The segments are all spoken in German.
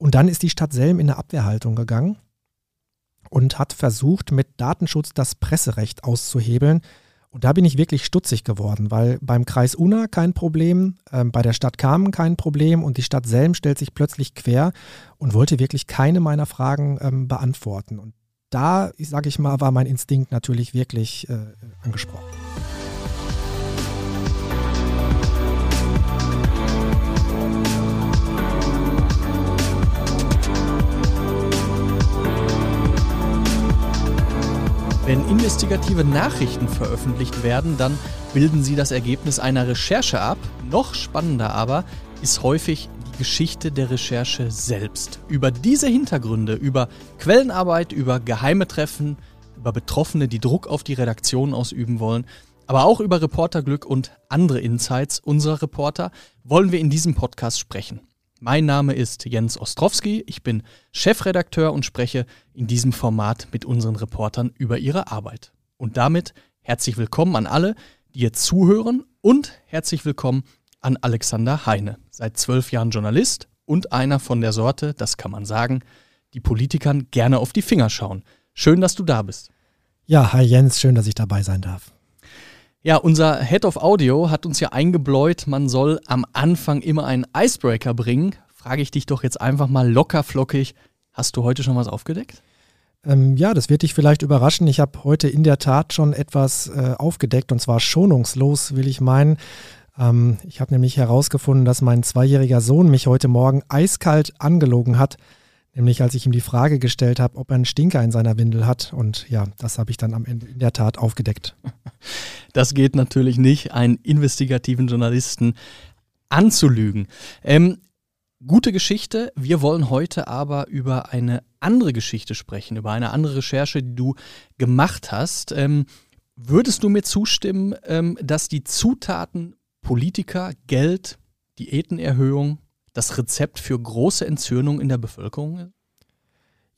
Und dann ist die Stadt Selm in eine Abwehrhaltung gegangen und hat versucht, mit Datenschutz das Presserecht auszuhebeln. Und da bin ich wirklich stutzig geworden, weil beim Kreis Unna kein Problem, äh, bei der Stadt Kamen kein Problem und die Stadt Selm stellt sich plötzlich quer und wollte wirklich keine meiner Fragen ähm, beantworten. Und da, sage ich mal, war mein Instinkt natürlich wirklich äh, angesprochen. Wenn investigative Nachrichten veröffentlicht werden, dann bilden sie das Ergebnis einer Recherche ab. Noch spannender aber ist häufig die Geschichte der Recherche selbst. Über diese Hintergründe, über Quellenarbeit, über geheime Treffen, über Betroffene, die Druck auf die Redaktion ausüben wollen, aber auch über Reporterglück und andere Insights unserer Reporter wollen wir in diesem Podcast sprechen. Mein Name ist Jens Ostrowski, ich bin Chefredakteur und spreche in diesem Format mit unseren Reportern über ihre Arbeit. Und damit herzlich willkommen an alle, die jetzt zuhören und herzlich willkommen an Alexander Heine, seit zwölf Jahren Journalist und einer von der Sorte, das kann man sagen, die Politikern gerne auf die Finger schauen. Schön, dass du da bist. Ja, hi Jens, schön, dass ich dabei sein darf. Ja, unser Head of Audio hat uns ja eingebläut, man soll am Anfang immer einen Icebreaker bringen. Frage ich dich doch jetzt einfach mal locker flockig. Hast du heute schon was aufgedeckt? Ähm, ja, das wird dich vielleicht überraschen. Ich habe heute in der Tat schon etwas äh, aufgedeckt und zwar schonungslos, will ich meinen. Ähm, ich habe nämlich herausgefunden, dass mein zweijähriger Sohn mich heute Morgen eiskalt angelogen hat. Nämlich als ich ihm die Frage gestellt habe, ob er einen Stinker in seiner Windel hat. Und ja, das habe ich dann am Ende in der Tat aufgedeckt. Das geht natürlich nicht, einen investigativen Journalisten anzulügen. Ähm, gute Geschichte. Wir wollen heute aber über eine andere Geschichte sprechen, über eine andere Recherche, die du gemacht hast. Ähm, würdest du mir zustimmen, ähm, dass die Zutaten Politiker, Geld, Diätenerhöhung das Rezept für große Entzürnung in der Bevölkerung?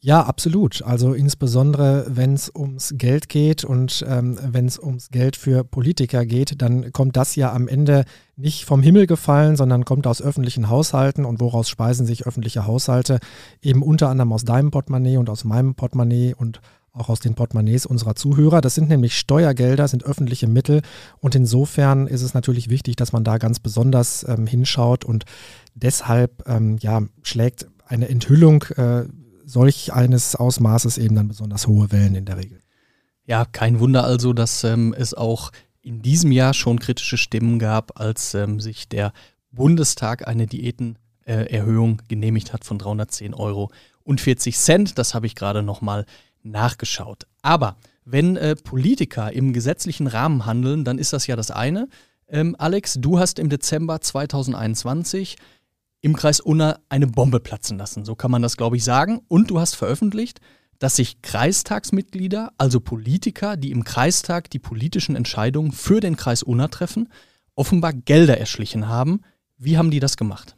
Ja, absolut. Also insbesondere, wenn es ums Geld geht und ähm, wenn es ums Geld für Politiker geht, dann kommt das ja am Ende nicht vom Himmel gefallen, sondern kommt aus öffentlichen Haushalten. Und woraus speisen sich öffentliche Haushalte? Eben unter anderem aus deinem Portemonnaie und aus meinem Portemonnaie und auch aus den Portemonnaies unserer Zuhörer. Das sind nämlich Steuergelder, sind öffentliche Mittel und insofern ist es natürlich wichtig, dass man da ganz besonders ähm, hinschaut und deshalb ähm, ja, schlägt eine Enthüllung äh, solch eines Ausmaßes eben dann besonders hohe Wellen in der Regel. Ja, kein Wunder also, dass ähm, es auch in diesem Jahr schon kritische Stimmen gab, als ähm, sich der Bundestag eine Diätenerhöhung äh, genehmigt hat von 310 Euro und 40 Cent. Das habe ich gerade nochmal nachgeschaut. Aber wenn äh, Politiker im gesetzlichen Rahmen handeln, dann ist das ja das eine. Ähm, Alex, du hast im Dezember 2021 im Kreis Unna eine Bombe platzen lassen. So kann man das, glaube ich, sagen. Und du hast veröffentlicht, dass sich Kreistagsmitglieder, also Politiker, die im Kreistag die politischen Entscheidungen für den Kreis Unna treffen, offenbar Gelder erschlichen haben. Wie haben die das gemacht?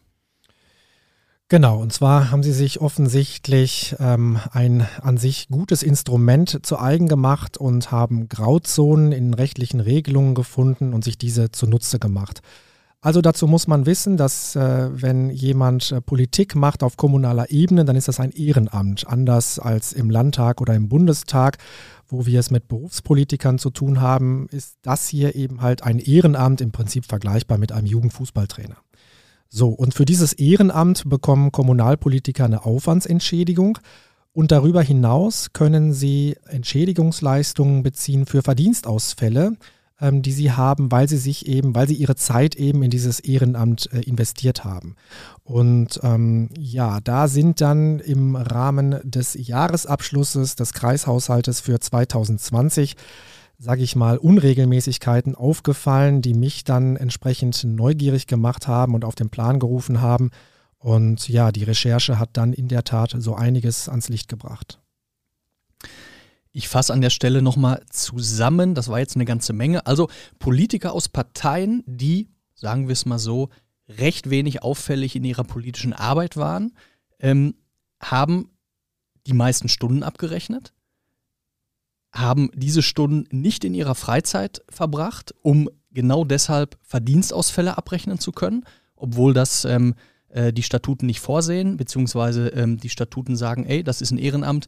Genau, und zwar haben sie sich offensichtlich ähm, ein an sich gutes Instrument zu eigen gemacht und haben Grauzonen in rechtlichen Regelungen gefunden und sich diese zunutze gemacht. Also dazu muss man wissen, dass äh, wenn jemand äh, Politik macht auf kommunaler Ebene, dann ist das ein Ehrenamt, anders als im Landtag oder im Bundestag, wo wir es mit Berufspolitikern zu tun haben, ist das hier eben halt ein Ehrenamt, im Prinzip vergleichbar mit einem Jugendfußballtrainer. So, und für dieses Ehrenamt bekommen Kommunalpolitiker eine Aufwandsentschädigung. Und darüber hinaus können sie Entschädigungsleistungen beziehen für Verdienstausfälle, ähm, die sie haben, weil sie sich eben, weil sie ihre Zeit eben in dieses Ehrenamt äh, investiert haben. Und ähm, ja, da sind dann im Rahmen des Jahresabschlusses des Kreishaushaltes für 2020 sage ich mal, Unregelmäßigkeiten aufgefallen, die mich dann entsprechend neugierig gemacht haben und auf den Plan gerufen haben. Und ja, die Recherche hat dann in der Tat so einiges ans Licht gebracht. Ich fasse an der Stelle nochmal zusammen, das war jetzt eine ganze Menge. Also Politiker aus Parteien, die, sagen wir es mal so, recht wenig auffällig in ihrer politischen Arbeit waren, ähm, haben die meisten Stunden abgerechnet, haben diese Stunden nicht in ihrer Freizeit verbracht, um genau deshalb Verdienstausfälle abrechnen zu können, obwohl das ähm, äh, die Statuten nicht vorsehen, beziehungsweise ähm, die Statuten sagen, ey, das ist ein Ehrenamt,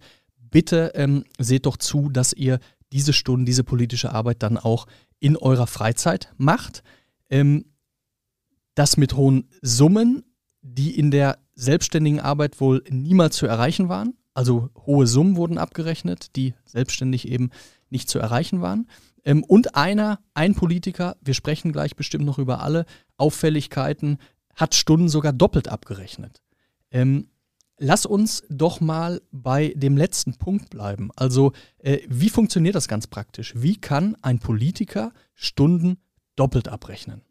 bitte ähm, seht doch zu, dass ihr diese Stunden, diese politische Arbeit dann auch in eurer Freizeit macht. Ähm, das mit hohen Summen, die in der selbstständigen Arbeit wohl niemals zu erreichen waren. Also hohe Summen wurden abgerechnet, die selbstständig eben nicht zu erreichen waren. Ähm, und einer, ein Politiker, wir sprechen gleich bestimmt noch über alle Auffälligkeiten, hat Stunden sogar doppelt abgerechnet. Ähm, lass uns doch mal bei dem letzten Punkt bleiben. Also, äh, wie funktioniert das ganz praktisch? Wie kann ein Politiker Stunden doppelt abrechnen?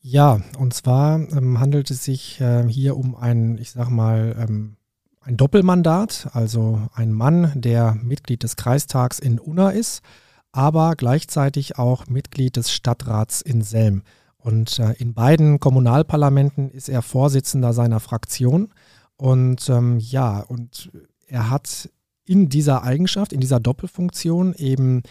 Ja, und zwar ähm, handelt es sich äh, hier um ein, ich sag mal, ähm, ein Doppelmandat, also ein Mann, der Mitglied des Kreistags in Unna ist, aber gleichzeitig auch Mitglied des Stadtrats in Selm. Und äh, in beiden Kommunalparlamenten ist er Vorsitzender seiner Fraktion. Und ähm, ja, und er hat in dieser Eigenschaft, in dieser Doppelfunktion eben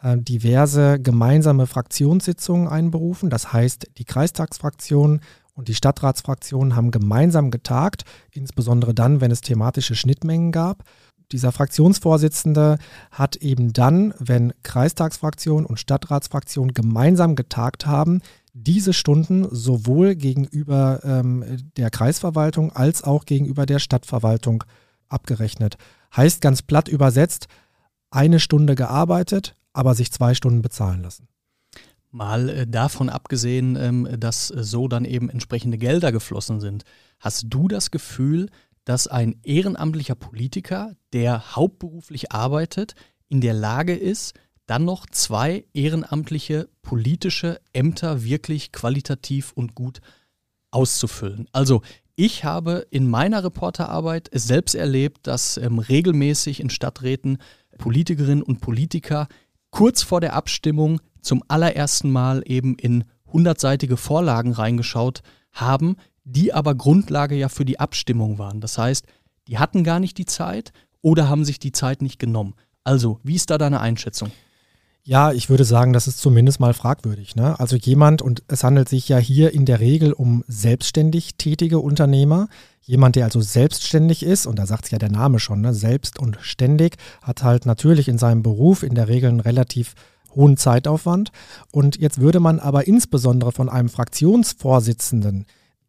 äh, diverse gemeinsame Fraktionssitzungen einberufen. Das heißt, die Kreistagsfraktion und die Stadtratsfraktion haben gemeinsam getagt, insbesondere dann, wenn es thematische Schnittmengen gab. Dieser Fraktionsvorsitzende hat eben dann, wenn Kreistagsfraktion und Stadtratsfraktion gemeinsam getagt haben, diese Stunden sowohl gegenüber ähm, der Kreisverwaltung als auch gegenüber der Stadtverwaltung abgerechnet. Heißt ganz platt übersetzt, eine Stunde gearbeitet, aber sich zwei Stunden bezahlen lassen. Mal äh, davon abgesehen, ähm, dass äh, so dann eben entsprechende Gelder geflossen sind. Hast du das Gefühl, dass ein ehrenamtlicher Politiker, der hauptberuflich arbeitet, in der Lage ist, dann noch zwei ehrenamtliche politische Ämter wirklich qualitativ und gut auszufüllen? Also ich habe in meiner Reporterarbeit es selbst erlebt, dass ähm, regelmäßig in Stadträten Politikerinnen und Politiker kurz vor der Abstimmung zum allerersten Mal eben in hundertseitige Vorlagen reingeschaut haben, die aber Grundlage ja für die Abstimmung waren. Das heißt, die hatten gar nicht die Zeit oder haben sich die Zeit nicht genommen. Also, wie ist da deine Einschätzung? Ja, ich würde sagen, das ist zumindest mal fragwürdig. Ne? Also jemand, und es handelt sich ja hier in der Regel um selbstständig tätige Unternehmer, jemand, der also selbstständig ist, und da sagt es ja der Name schon, ne? selbst und ständig, hat halt natürlich in seinem Beruf in der Regel einen relativ hohen Zeitaufwand. Und jetzt würde man aber insbesondere von einem Fraktionsvorsitzenden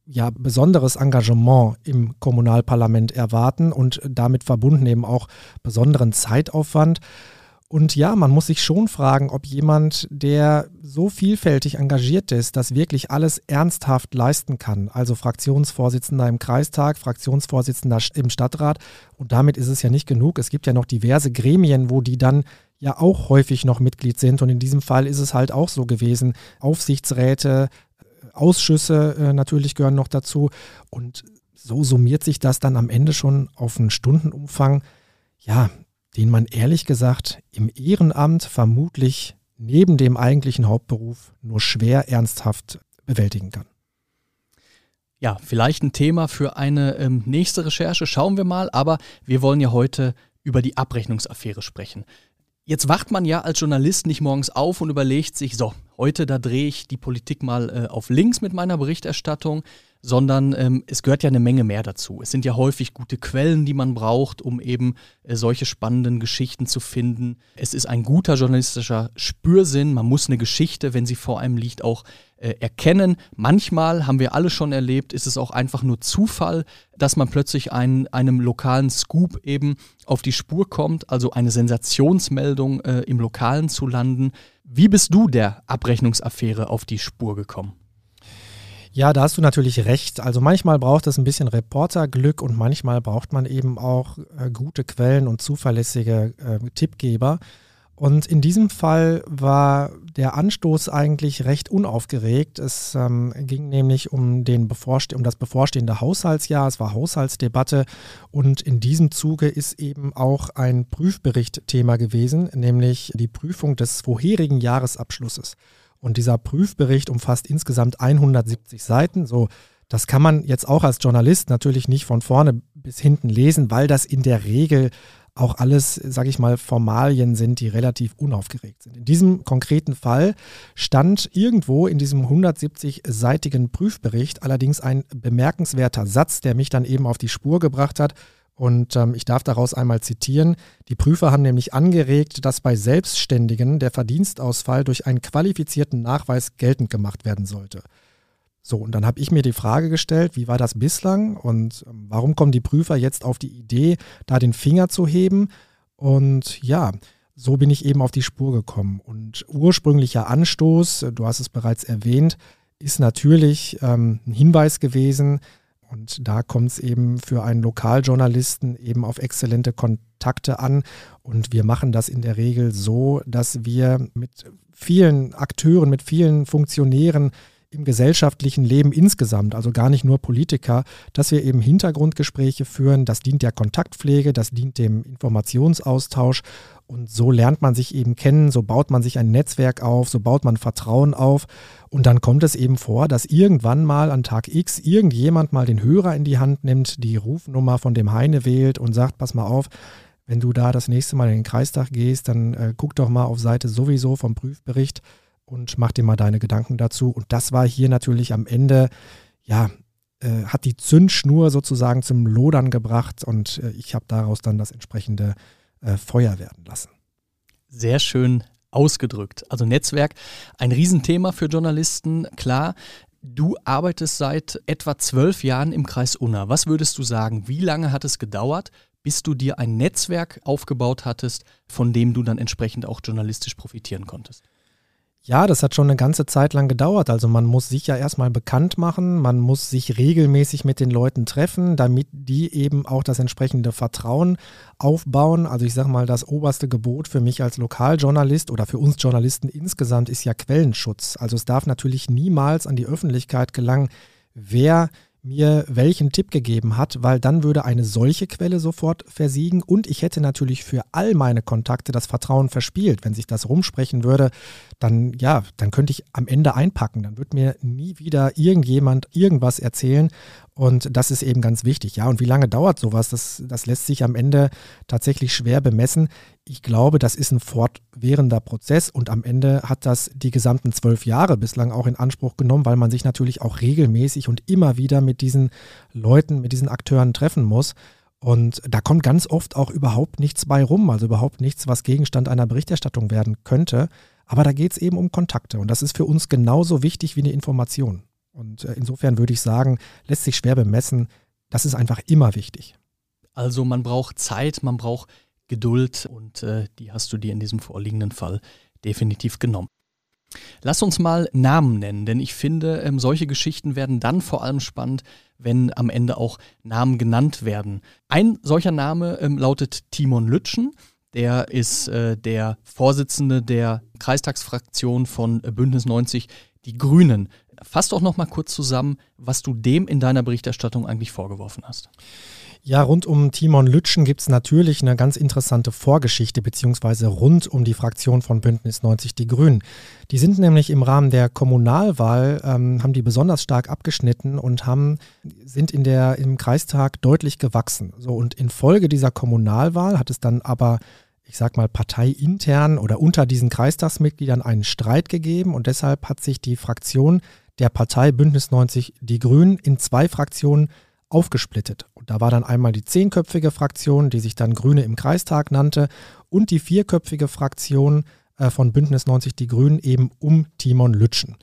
ja besonderes Engagement im Kommunalparlament erwarten und damit verbunden eben auch besonderen Zeitaufwand. Und ja, man muss sich schon fragen, ob jemand, der so vielfältig engagiert ist, das wirklich alles ernsthaft leisten kann. Also Fraktionsvorsitzender im Kreistag, Fraktionsvorsitzender im Stadtrat. Und damit ist es ja nicht genug. Es gibt ja noch diverse Gremien, wo die dann ja auch häufig noch Mitglied sind. Und in diesem Fall ist es halt auch so gewesen. Aufsichtsräte, Ausschüsse äh, natürlich gehören noch dazu. Und so summiert sich das dann am Ende schon auf einen Stundenumfang. Ja, den man ehrlich gesagt im Ehrenamt vermutlich neben dem eigentlichen Hauptberuf nur schwer ernsthaft bewältigen kann. Ja, vielleicht ein Thema für eine ähm, nächste Recherche, schauen wir mal, aber wir wollen ja heute über die Abrechnungsaffäre sprechen. Jetzt wacht man ja als Journalist nicht morgens auf und überlegt sich, so, heute da drehe ich die Politik mal äh, auf links mit meiner Berichterstattung, sondern ähm, es gehört ja eine Menge mehr dazu. Es sind ja häufig gute Quellen, die man braucht, um eben äh, solche spannenden Geschichten zu finden. Es ist ein guter journalistischer Spürsinn. Man muss eine Geschichte, wenn sie vor einem liegt, auch äh, erkennen. Manchmal haben wir alle schon erlebt, ist es auch einfach nur Zufall, dass man plötzlich einen, einem lokalen Scoop eben auf die Spur kommt, also eine Sensationsmeldung äh, im Lokalen zu landen. Wie bist du der Abrechnungsaffäre auf die Spur gekommen? Ja, da hast du natürlich recht. Also manchmal braucht es ein bisschen Reporterglück und manchmal braucht man eben auch äh, gute Quellen und zuverlässige äh, Tippgeber. Und in diesem Fall war der Anstoß eigentlich recht unaufgeregt. Es ähm, ging nämlich um, den bevorste um das bevorstehende Haushaltsjahr. Es war Haushaltsdebatte und in diesem Zuge ist eben auch ein Prüfbericht Thema gewesen, nämlich die Prüfung des vorherigen Jahresabschlusses. Und dieser Prüfbericht umfasst insgesamt 170 Seiten. So, das kann man jetzt auch als Journalist natürlich nicht von vorne bis hinten lesen, weil das in der Regel auch alles, sage ich mal, Formalien sind, die relativ unaufgeregt sind. In diesem konkreten Fall stand irgendwo in diesem 170-seitigen Prüfbericht allerdings ein bemerkenswerter Satz, der mich dann eben auf die Spur gebracht hat. Und ähm, ich darf daraus einmal zitieren. Die Prüfer haben nämlich angeregt, dass bei Selbstständigen der Verdienstausfall durch einen qualifizierten Nachweis geltend gemacht werden sollte. So, und dann habe ich mir die Frage gestellt, wie war das bislang und ähm, warum kommen die Prüfer jetzt auf die Idee, da den Finger zu heben? Und ja, so bin ich eben auf die Spur gekommen. Und ursprünglicher Anstoß, du hast es bereits erwähnt, ist natürlich ähm, ein Hinweis gewesen. Und da kommt es eben für einen Lokaljournalisten eben auf exzellente Kontakte an. Und wir machen das in der Regel so, dass wir mit vielen Akteuren, mit vielen Funktionären im gesellschaftlichen Leben insgesamt, also gar nicht nur Politiker, dass wir eben Hintergrundgespräche führen. Das dient der Kontaktpflege, das dient dem Informationsaustausch und so lernt man sich eben kennen, so baut man sich ein Netzwerk auf, so baut man Vertrauen auf und dann kommt es eben vor, dass irgendwann mal an Tag X irgendjemand mal den Hörer in die Hand nimmt, die Rufnummer von dem Heine wählt und sagt, pass mal auf, wenn du da das nächste Mal in den Kreistag gehst, dann äh, guck doch mal auf Seite sowieso vom Prüfbericht und mach dir mal deine Gedanken dazu. Und das war hier natürlich am Ende, ja, äh, hat die Zündschnur sozusagen zum Lodern gebracht und äh, ich habe daraus dann das entsprechende äh, Feuer werden lassen. Sehr schön ausgedrückt. Also Netzwerk, ein Riesenthema für Journalisten, klar. Du arbeitest seit etwa zwölf Jahren im Kreis Unna. Was würdest du sagen? Wie lange hat es gedauert, bis du dir ein Netzwerk aufgebaut hattest, von dem du dann entsprechend auch journalistisch profitieren konntest? Ja, das hat schon eine ganze Zeit lang gedauert. Also man muss sich ja erstmal bekannt machen, man muss sich regelmäßig mit den Leuten treffen, damit die eben auch das entsprechende Vertrauen aufbauen. Also ich sage mal, das oberste Gebot für mich als Lokaljournalist oder für uns Journalisten insgesamt ist ja Quellenschutz. Also es darf natürlich niemals an die Öffentlichkeit gelangen, wer mir welchen Tipp gegeben hat, weil dann würde eine solche Quelle sofort versiegen und ich hätte natürlich für all meine Kontakte das Vertrauen verspielt. Wenn sich das rumsprechen würde, dann ja, dann könnte ich am Ende einpacken. Dann wird mir nie wieder irgendjemand irgendwas erzählen und das ist eben ganz wichtig. Ja, und wie lange dauert sowas? Das, das lässt sich am Ende tatsächlich schwer bemessen. Ich glaube, das ist ein fortwährender Prozess und am Ende hat das die gesamten zwölf Jahre bislang auch in Anspruch genommen, weil man sich natürlich auch regelmäßig und immer wieder mit diesen Leuten, mit diesen Akteuren treffen muss. Und da kommt ganz oft auch überhaupt nichts bei rum, also überhaupt nichts, was Gegenstand einer Berichterstattung werden könnte. Aber da geht es eben um Kontakte und das ist für uns genauso wichtig wie eine Information. Und äh, insofern würde ich sagen, lässt sich schwer bemessen. Das ist einfach immer wichtig. Also man braucht Zeit, man braucht Geduld und äh, die hast du dir in diesem vorliegenden Fall definitiv genommen. Lass uns mal Namen nennen, denn ich finde, ähm, solche Geschichten werden dann vor allem spannend, wenn am Ende auch Namen genannt werden. Ein solcher Name ähm, lautet Timon Lütschen. Der ist äh, der Vorsitzende der Kreistagsfraktion von äh, Bündnis 90 Die Grünen. Fass doch noch mal kurz zusammen, was du dem in deiner Berichterstattung eigentlich vorgeworfen hast. Ja, rund um Timon Lütschen gibt es natürlich eine ganz interessante Vorgeschichte, beziehungsweise rund um die Fraktion von Bündnis 90 Die Grünen. Die sind nämlich im Rahmen der Kommunalwahl, ähm, haben die besonders stark abgeschnitten und haben, sind in der, im Kreistag deutlich gewachsen. So, und infolge dieser Kommunalwahl hat es dann aber ich sag mal, parteiintern oder unter diesen Kreistagsmitgliedern einen Streit gegeben und deshalb hat sich die Fraktion der Partei Bündnis 90 Die Grünen in zwei Fraktionen aufgesplittet. Da war dann einmal die zehnköpfige Fraktion, die sich dann Grüne im Kreistag nannte, und die vierköpfige Fraktion äh, von Bündnis 90 Die Grünen eben um Timon Lütschen.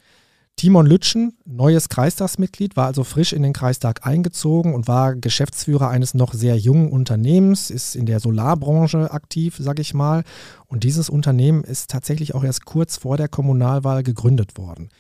Timon Lütschen, neues Kreistagsmitglied, war also frisch in den Kreistag eingezogen und war Geschäftsführer eines noch sehr jungen Unternehmens, ist in der Solarbranche aktiv, sage ich mal. Und dieses Unternehmen ist tatsächlich auch erst kurz vor der Kommunalwahl gegründet worden.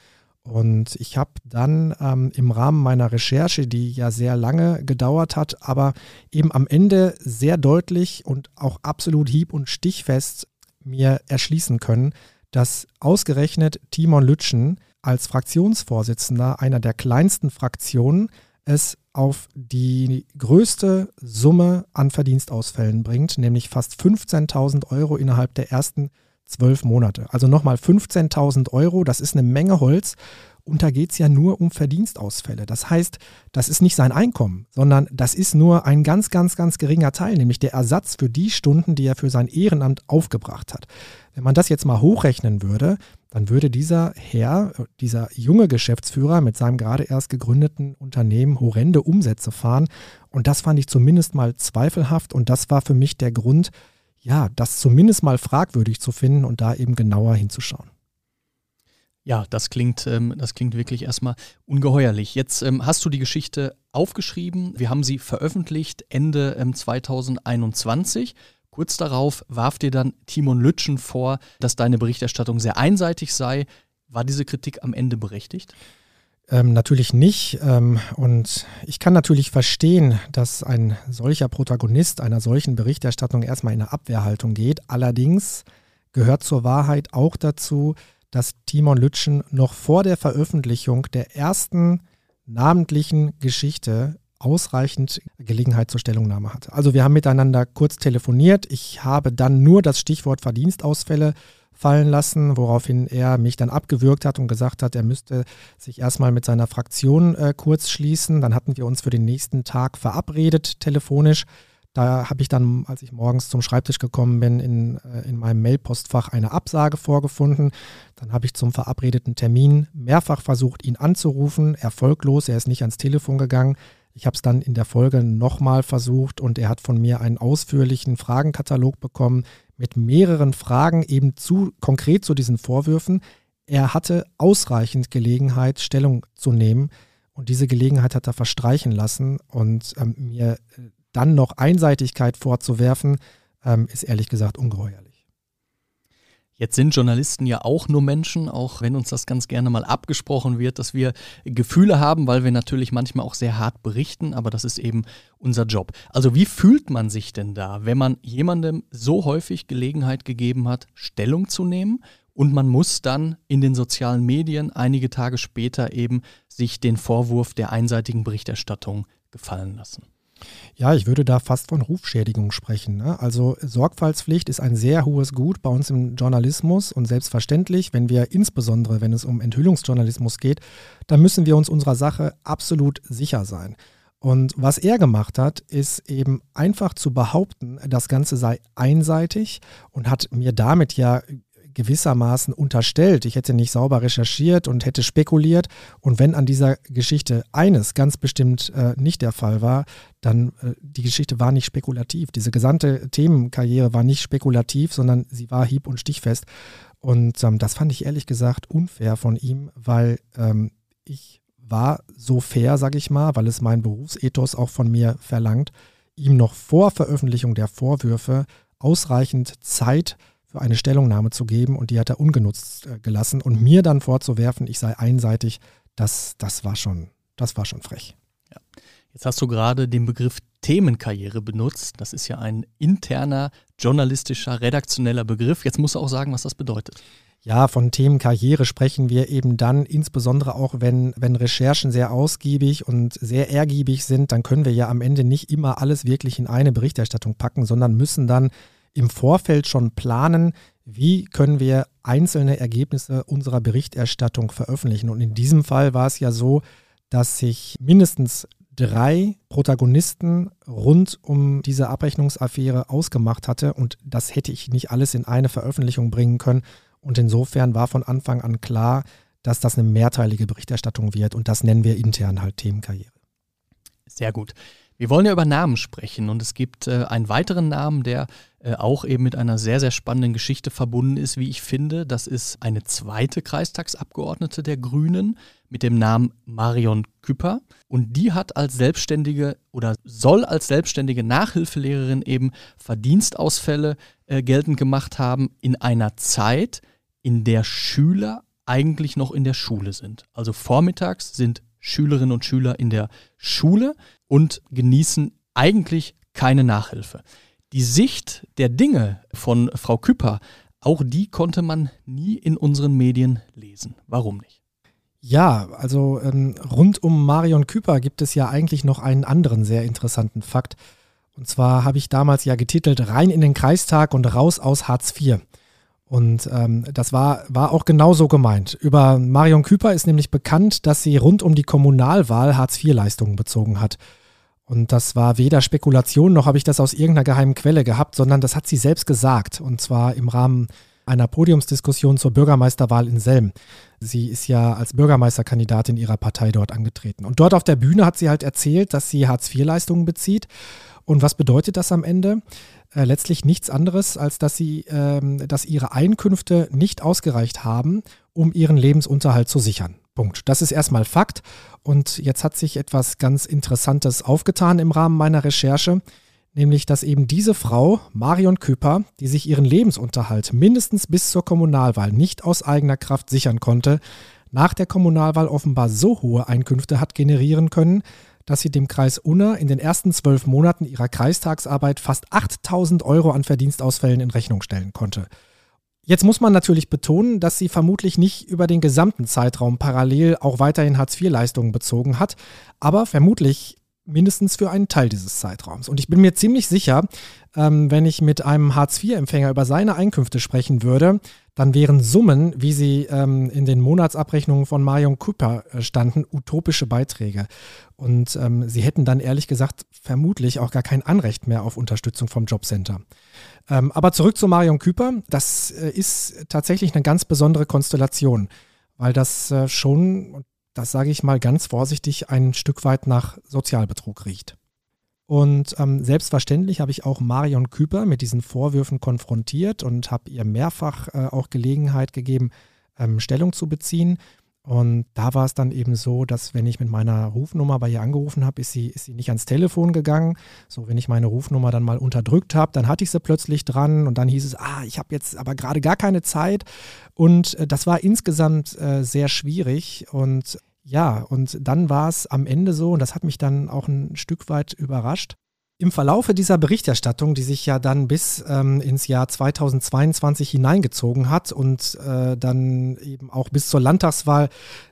Und ich habe dann ähm, im Rahmen meiner Recherche, die ja sehr lange gedauert hat, aber eben am Ende sehr deutlich und auch absolut hieb- und stichfest mir erschließen können, dass ausgerechnet Timon Lütschen als Fraktionsvorsitzender einer der kleinsten Fraktionen es auf die größte Summe an Verdienstausfällen bringt, nämlich fast 15.000 Euro innerhalb der ersten zwölf Monate. Also nochmal 15.000 Euro, das ist eine Menge Holz. Und da geht es ja nur um Verdienstausfälle. Das heißt, das ist nicht sein Einkommen, sondern das ist nur ein ganz, ganz, ganz geringer Teil, nämlich der Ersatz für die Stunden, die er für sein Ehrenamt aufgebracht hat. Wenn man das jetzt mal hochrechnen würde, dann würde dieser Herr, dieser junge Geschäftsführer mit seinem gerade erst gegründeten Unternehmen horrende Umsätze fahren. Und das fand ich zumindest mal zweifelhaft und das war für mich der Grund, ja, das zumindest mal fragwürdig zu finden und da eben genauer hinzuschauen. Ja, das klingt, ähm, das klingt wirklich erstmal ungeheuerlich. Jetzt ähm, hast du die Geschichte aufgeschrieben. Wir haben sie veröffentlicht Ende ähm, 2021. Kurz darauf warf dir dann Timon Lütschen vor, dass deine Berichterstattung sehr einseitig sei. War diese Kritik am Ende berechtigt? Ähm, natürlich nicht. Ähm, und ich kann natürlich verstehen, dass ein solcher Protagonist einer solchen Berichterstattung erstmal in eine Abwehrhaltung geht. Allerdings gehört zur Wahrheit auch dazu, dass Timon Lütschen noch vor der Veröffentlichung der ersten namentlichen Geschichte ausreichend Gelegenheit zur Stellungnahme hatte. Also wir haben miteinander kurz telefoniert. Ich habe dann nur das Stichwort Verdienstausfälle fallen lassen, woraufhin er mich dann abgewürgt hat und gesagt hat, er müsste sich erstmal mit seiner Fraktion äh, kurz schließen. Dann hatten wir uns für den nächsten Tag verabredet, telefonisch. Da habe ich dann, als ich morgens zum Schreibtisch gekommen bin, in, äh, in meinem Mailpostfach eine Absage vorgefunden. Dann habe ich zum verabredeten Termin mehrfach versucht, ihn anzurufen, erfolglos. Er ist nicht ans Telefon gegangen. Ich habe es dann in der Folge nochmal versucht und er hat von mir einen ausführlichen Fragenkatalog bekommen, mit mehreren Fragen eben zu konkret zu diesen Vorwürfen. Er hatte ausreichend Gelegenheit, Stellung zu nehmen und diese Gelegenheit hat er verstreichen lassen und ähm, mir äh, dann noch Einseitigkeit vorzuwerfen, ähm, ist ehrlich gesagt ungeheuerlich. Jetzt sind Journalisten ja auch nur Menschen, auch wenn uns das ganz gerne mal abgesprochen wird, dass wir Gefühle haben, weil wir natürlich manchmal auch sehr hart berichten, aber das ist eben unser Job. Also wie fühlt man sich denn da, wenn man jemandem so häufig Gelegenheit gegeben hat, Stellung zu nehmen und man muss dann in den sozialen Medien einige Tage später eben sich den Vorwurf der einseitigen Berichterstattung gefallen lassen? Ja, ich würde da fast von Rufschädigung sprechen. Ne? Also Sorgfaltspflicht ist ein sehr hohes Gut bei uns im Journalismus und selbstverständlich, wenn wir insbesondere, wenn es um Enthüllungsjournalismus geht, dann müssen wir uns unserer Sache absolut sicher sein. Und was er gemacht hat, ist eben einfach zu behaupten, das Ganze sei einseitig und hat mir damit ja gewissermaßen unterstellt, ich hätte nicht sauber recherchiert und hätte spekuliert. Und wenn an dieser Geschichte eines ganz bestimmt äh, nicht der Fall war, dann äh, die Geschichte war nicht spekulativ. Diese gesamte Themenkarriere war nicht spekulativ, sondern sie war hieb- und stichfest. Und ähm, das fand ich ehrlich gesagt unfair von ihm, weil ähm, ich war so fair, sage ich mal, weil es mein Berufsethos auch von mir verlangt, ihm noch vor Veröffentlichung der Vorwürfe ausreichend Zeit für eine Stellungnahme zu geben und die hat er ungenutzt äh, gelassen und mir dann vorzuwerfen, ich sei einseitig, das, das war schon, das war schon frech. Ja. Jetzt hast du gerade den Begriff Themenkarriere benutzt. Das ist ja ein interner, journalistischer, redaktioneller Begriff. Jetzt musst du auch sagen, was das bedeutet. Ja, von Themenkarriere sprechen wir eben dann, insbesondere auch wenn, wenn Recherchen sehr ausgiebig und sehr ergiebig sind, dann können wir ja am Ende nicht immer alles wirklich in eine Berichterstattung packen, sondern müssen dann im Vorfeld schon planen, wie können wir einzelne Ergebnisse unserer Berichterstattung veröffentlichen. Und in diesem Fall war es ja so, dass sich mindestens drei Protagonisten rund um diese Abrechnungsaffäre ausgemacht hatte und das hätte ich nicht alles in eine Veröffentlichung bringen können. Und insofern war von Anfang an klar, dass das eine mehrteilige Berichterstattung wird und das nennen wir intern halt Themenkarriere. Sehr gut. Wir wollen ja über Namen sprechen und es gibt äh, einen weiteren Namen, der äh, auch eben mit einer sehr, sehr spannenden Geschichte verbunden ist, wie ich finde. Das ist eine zweite Kreistagsabgeordnete der Grünen mit dem Namen Marion Küpper. Und die hat als Selbstständige oder soll als selbstständige Nachhilfelehrerin eben Verdienstausfälle äh, geltend gemacht haben in einer Zeit, in der Schüler eigentlich noch in der Schule sind. Also vormittags sind Schülerinnen und Schüler in der Schule und genießen eigentlich keine Nachhilfe. Die Sicht der Dinge von Frau Küpper, auch die konnte man nie in unseren Medien lesen. Warum nicht? Ja, also ähm, rund um Marion Küpper gibt es ja eigentlich noch einen anderen sehr interessanten Fakt. Und zwar habe ich damals ja getitelt Rein in den Kreistag und raus aus Hartz IV. Und ähm, das war, war auch genauso gemeint. Über Marion Küper ist nämlich bekannt, dass sie rund um die Kommunalwahl Hartz-IV-Leistungen bezogen hat. Und das war weder Spekulation noch habe ich das aus irgendeiner geheimen Quelle gehabt, sondern das hat sie selbst gesagt. Und zwar im Rahmen einer Podiumsdiskussion zur Bürgermeisterwahl in Selm. Sie ist ja als Bürgermeisterkandidatin ihrer Partei dort angetreten. Und dort auf der Bühne hat sie halt erzählt, dass sie Hartz-IV-Leistungen bezieht. Und was bedeutet das am Ende? Äh, letztlich nichts anderes, als dass sie, ähm, dass ihre Einkünfte nicht ausgereicht haben, um ihren Lebensunterhalt zu sichern. Punkt. Das ist erstmal Fakt. Und jetzt hat sich etwas ganz Interessantes aufgetan im Rahmen meiner Recherche, nämlich dass eben diese Frau, Marion Küpper, die sich ihren Lebensunterhalt mindestens bis zur Kommunalwahl nicht aus eigener Kraft sichern konnte, nach der Kommunalwahl offenbar so hohe Einkünfte hat generieren können, dass sie dem Kreis Unna in den ersten zwölf Monaten ihrer Kreistagsarbeit fast 8000 Euro an Verdienstausfällen in Rechnung stellen konnte. Jetzt muss man natürlich betonen, dass sie vermutlich nicht über den gesamten Zeitraum parallel auch weiterhin Hartz-IV-Leistungen bezogen hat, aber vermutlich mindestens für einen Teil dieses Zeitraums. Und ich bin mir ziemlich sicher, ähm, wenn ich mit einem Hartz-IV-Empfänger über seine Einkünfte sprechen würde, dann wären Summen, wie sie ähm, in den Monatsabrechnungen von Marion Cooper äh, standen, utopische Beiträge. Und ähm, sie hätten dann ehrlich gesagt vermutlich auch gar kein Anrecht mehr auf Unterstützung vom Jobcenter. Ähm, aber zurück zu Marion Küper. Das äh, ist tatsächlich eine ganz besondere Konstellation, weil das äh, schon, das sage ich mal ganz vorsichtig, ein Stück weit nach Sozialbetrug riecht. Und ähm, selbstverständlich habe ich auch Marion Küper mit diesen Vorwürfen konfrontiert und habe ihr mehrfach äh, auch Gelegenheit gegeben, ähm, Stellung zu beziehen. Und da war es dann eben so, dass wenn ich mit meiner Rufnummer bei ihr angerufen habe, ist sie, ist sie nicht ans Telefon gegangen. So, wenn ich meine Rufnummer dann mal unterdrückt habe, dann hatte ich sie plötzlich dran und dann hieß es, ah, ich habe jetzt aber gerade gar keine Zeit. Und äh, das war insgesamt äh, sehr schwierig. Und ja, und dann war es am Ende so, und das hat mich dann auch ein Stück weit überrascht, im Verlaufe dieser Berichterstattung, die sich ja dann bis ähm, ins Jahr 2022 hineingezogen hat und äh, dann eben auch bis zur Landtagswahl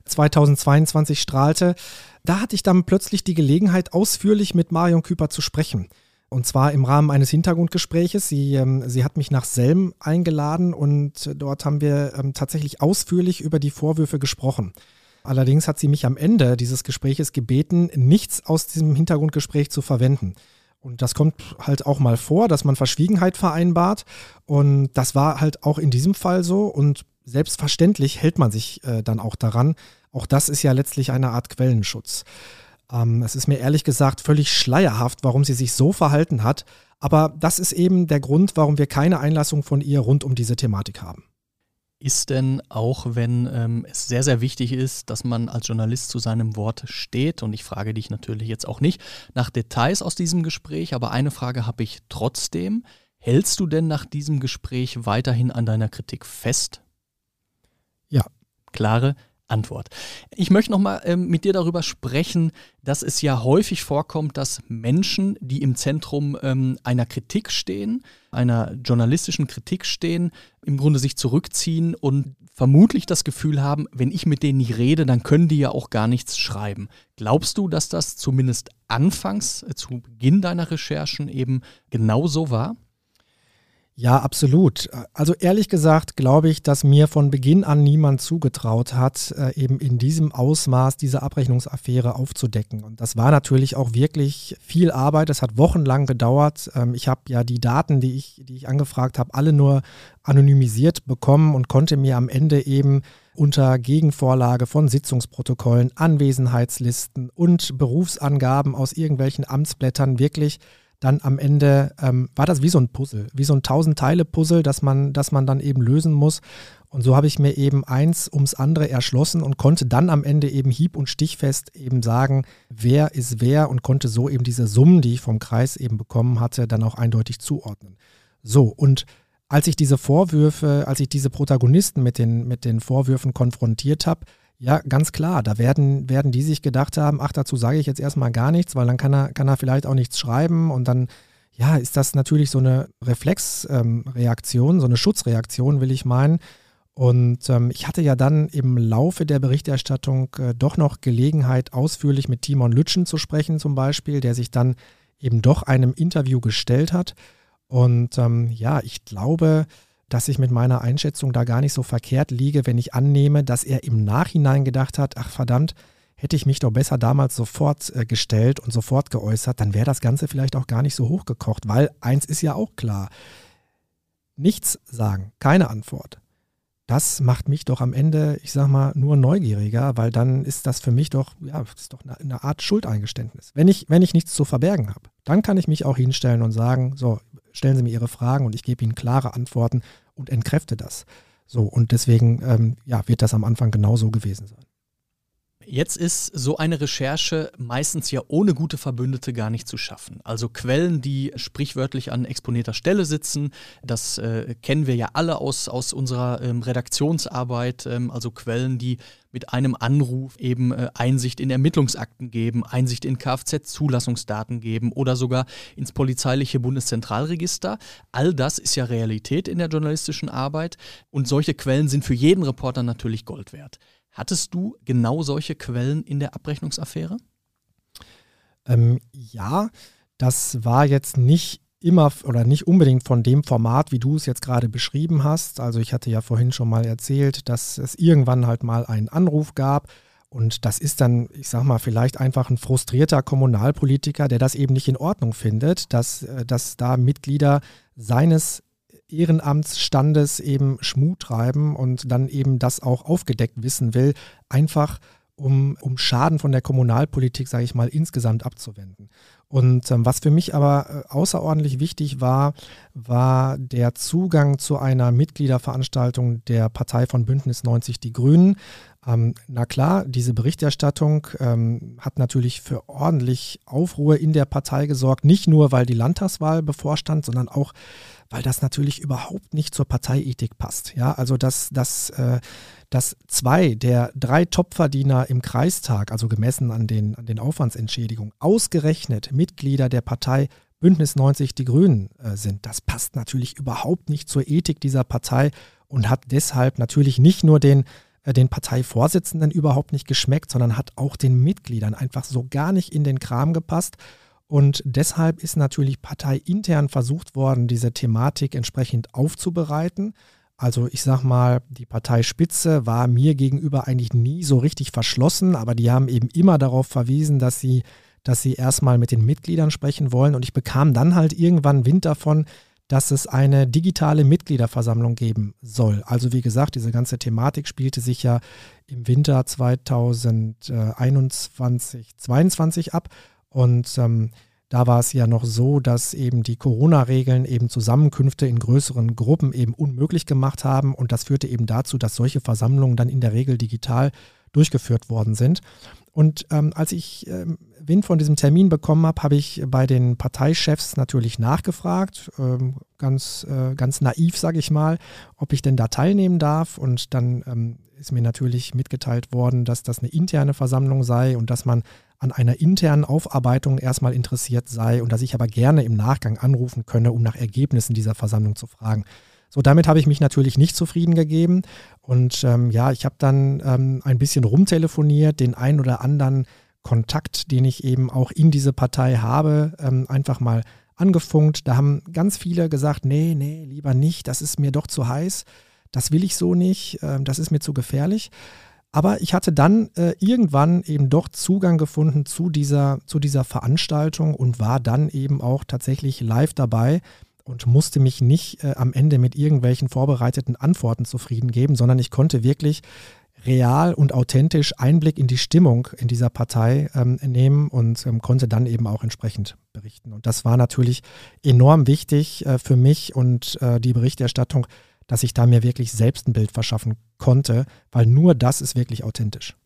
2022 strahlte, da hatte ich dann plötzlich die Gelegenheit, ausführlich mit Marion Küper zu sprechen. Und zwar im Rahmen eines Hintergrundgespräches. Sie, ähm, sie hat mich nach Selm eingeladen und dort haben wir ähm, tatsächlich ausführlich über die Vorwürfe gesprochen. Allerdings hat sie mich am Ende dieses Gespräches gebeten, nichts aus diesem Hintergrundgespräch zu verwenden. Und das kommt halt auch mal vor, dass man Verschwiegenheit vereinbart. Und das war halt auch in diesem Fall so. Und selbstverständlich hält man sich äh, dann auch daran. Auch das ist ja letztlich eine Art Quellenschutz. Ähm, es ist mir ehrlich gesagt völlig schleierhaft, warum sie sich so verhalten hat. Aber das ist eben der Grund, warum wir keine Einlassung von ihr rund um diese Thematik haben. Ist denn auch, wenn ähm, es sehr, sehr wichtig ist, dass man als Journalist zu seinem Wort steht, und ich frage dich natürlich jetzt auch nicht nach Details aus diesem Gespräch, aber eine Frage habe ich trotzdem. Hältst du denn nach diesem Gespräch weiterhin an deiner Kritik fest? Ja. Klare Antwort. Ich möchte nochmal ähm, mit dir darüber sprechen, dass es ja häufig vorkommt, dass Menschen, die im Zentrum ähm, einer Kritik stehen, einer journalistischen Kritik stehen, im Grunde sich zurückziehen und vermutlich das Gefühl haben, wenn ich mit denen nicht rede, dann können die ja auch gar nichts schreiben. Glaubst du, dass das zumindest anfangs, äh, zu Beginn deiner Recherchen eben genau so war? Ja, absolut. Also ehrlich gesagt glaube ich, dass mir von Beginn an niemand zugetraut hat, äh, eben in diesem Ausmaß diese Abrechnungsaffäre aufzudecken. Und das war natürlich auch wirklich viel Arbeit. Es hat wochenlang gedauert. Ähm, ich habe ja die Daten, die ich, die ich angefragt habe, alle nur anonymisiert bekommen und konnte mir am Ende eben unter Gegenvorlage von Sitzungsprotokollen, Anwesenheitslisten und Berufsangaben aus irgendwelchen Amtsblättern wirklich dann am Ende ähm, war das wie so ein Puzzle, wie so ein Tausend-Teile-Puzzle, das man, das man dann eben lösen muss. Und so habe ich mir eben eins ums andere erschlossen und konnte dann am Ende eben hieb- und stichfest eben sagen, wer ist wer und konnte so eben diese Summen, die ich vom Kreis eben bekommen hatte, dann auch eindeutig zuordnen. So, und als ich diese Vorwürfe, als ich diese Protagonisten mit den, mit den Vorwürfen konfrontiert habe, ja, ganz klar. Da werden, werden die sich gedacht haben, ach, dazu sage ich jetzt erstmal gar nichts, weil dann kann er, kann er vielleicht auch nichts schreiben und dann, ja, ist das natürlich so eine Reflexreaktion, ähm, so eine Schutzreaktion, will ich meinen. Und ähm, ich hatte ja dann im Laufe der Berichterstattung äh, doch noch Gelegenheit, ausführlich mit Timon Lütschen zu sprechen, zum Beispiel, der sich dann eben doch einem Interview gestellt hat. Und ähm, ja, ich glaube, dass ich mit meiner Einschätzung da gar nicht so verkehrt liege, wenn ich annehme, dass er im Nachhinein gedacht hat, ach verdammt, hätte ich mich doch besser damals sofort äh, gestellt und sofort geäußert, dann wäre das Ganze vielleicht auch gar nicht so hochgekocht, weil eins ist ja auch klar. Nichts sagen, keine Antwort. Das macht mich doch am Ende, ich sag mal, nur neugieriger, weil dann ist das für mich doch, ja, ist doch eine, eine Art Schuldeingeständnis. Wenn ich, wenn ich nichts zu verbergen habe, dann kann ich mich auch hinstellen und sagen, so, stellen Sie mir Ihre Fragen und ich gebe Ihnen klare Antworten und entkräfte das. So, und deswegen ähm, ja, wird das am Anfang genauso gewesen sein. Jetzt ist so eine Recherche meistens ja ohne gute Verbündete gar nicht zu schaffen. Also Quellen, die sprichwörtlich an exponierter Stelle sitzen, das äh, kennen wir ja alle aus, aus unserer ähm, Redaktionsarbeit. Ähm, also Quellen, die mit einem Anruf eben äh, Einsicht in Ermittlungsakten geben, Einsicht in Kfz-Zulassungsdaten geben oder sogar ins polizeiliche Bundeszentralregister. All das ist ja Realität in der journalistischen Arbeit und solche Quellen sind für jeden Reporter natürlich Gold wert. Hattest du genau solche Quellen in der Abrechnungsaffäre? Ähm, ja, das war jetzt nicht immer oder nicht unbedingt von dem Format, wie du es jetzt gerade beschrieben hast. Also ich hatte ja vorhin schon mal erzählt, dass es irgendwann halt mal einen Anruf gab. Und das ist dann, ich sag mal, vielleicht einfach ein frustrierter Kommunalpolitiker, der das eben nicht in Ordnung findet, dass, äh, dass da Mitglieder seines Ehrenamtsstandes eben Schmut treiben und dann eben das auch aufgedeckt wissen will, einfach um, um Schaden von der Kommunalpolitik, sage ich mal, insgesamt abzuwenden. Und ähm, was für mich aber äh, außerordentlich wichtig war, war der Zugang zu einer Mitgliederveranstaltung der Partei von Bündnis 90 Die Grünen. Ähm, na klar, diese Berichterstattung ähm, hat natürlich für ordentlich Aufruhr in der Partei gesorgt, nicht nur weil die Landtagswahl bevorstand, sondern auch weil das natürlich überhaupt nicht zur Parteiethik passt. Ja, also dass, dass, äh, dass zwei der drei Topverdiener im Kreistag, also gemessen an den, an den Aufwandsentschädigungen, ausgerechnet Mitglieder der Partei Bündnis 90 Die Grünen äh, sind. Das passt natürlich überhaupt nicht zur Ethik dieser Partei und hat deshalb natürlich nicht nur den äh, den Parteivorsitzenden überhaupt nicht geschmeckt, sondern hat auch den Mitgliedern einfach so gar nicht in den Kram gepasst. Und deshalb ist natürlich parteiintern versucht worden, diese Thematik entsprechend aufzubereiten. Also ich sag mal, die Parteispitze war mir gegenüber eigentlich nie so richtig verschlossen, aber die haben eben immer darauf verwiesen, dass sie, dass sie erstmal mit den Mitgliedern sprechen wollen. Und ich bekam dann halt irgendwann Wind davon, dass es eine digitale Mitgliederversammlung geben soll. Also wie gesagt, diese ganze Thematik spielte sich ja im Winter 2021, 2022 ab. Und ähm, da war es ja noch so, dass eben die Corona-Regeln eben Zusammenkünfte in größeren Gruppen eben unmöglich gemacht haben. Und das führte eben dazu, dass solche Versammlungen dann in der Regel digital durchgeführt worden sind. Und ähm, als ich ähm, Wind von diesem Termin bekommen habe, habe ich bei den Parteichefs natürlich nachgefragt, ähm, ganz, äh, ganz naiv, sage ich mal, ob ich denn da teilnehmen darf. Und dann ähm, ist mir natürlich mitgeteilt worden, dass das eine interne Versammlung sei und dass man an einer internen Aufarbeitung erstmal interessiert sei und dass ich aber gerne im Nachgang anrufen könne, um nach Ergebnissen dieser Versammlung zu fragen. So, damit habe ich mich natürlich nicht zufrieden gegeben. Und ähm, ja, ich habe dann ähm, ein bisschen rumtelefoniert, den einen oder anderen Kontakt, den ich eben auch in diese Partei habe, ähm, einfach mal angefunkt. Da haben ganz viele gesagt, nee, nee, lieber nicht, das ist mir doch zu heiß, das will ich so nicht, äh, das ist mir zu gefährlich. Aber ich hatte dann äh, irgendwann eben doch Zugang gefunden zu dieser, zu dieser Veranstaltung und war dann eben auch tatsächlich live dabei und musste mich nicht äh, am Ende mit irgendwelchen vorbereiteten Antworten zufrieden geben, sondern ich konnte wirklich real und authentisch Einblick in die Stimmung in dieser Partei ähm, nehmen und ähm, konnte dann eben auch entsprechend berichten. Und das war natürlich enorm wichtig äh, für mich und äh, die Berichterstattung dass ich da mir wirklich selbst ein Bild verschaffen konnte, weil nur das ist wirklich authentisch.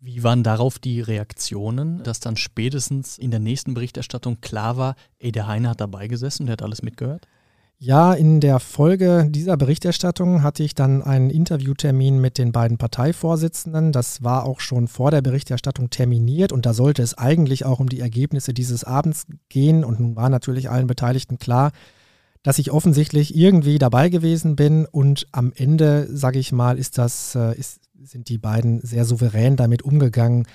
Wie waren darauf die Reaktionen, dass dann spätestens in der nächsten Berichterstattung klar war, ey, der Heine hat dabei gesessen, der hat alles mitgehört? Ja, in der Folge dieser Berichterstattung hatte ich dann einen Interviewtermin mit den beiden Parteivorsitzenden. Das war auch schon vor der Berichterstattung terminiert und da sollte es eigentlich auch um die Ergebnisse dieses Abends gehen. Und nun war natürlich allen Beteiligten klar, dass ich offensichtlich irgendwie dabei gewesen bin und am Ende, sage ich mal, ist das, äh, ist, sind die beiden sehr souverän damit umgegangen,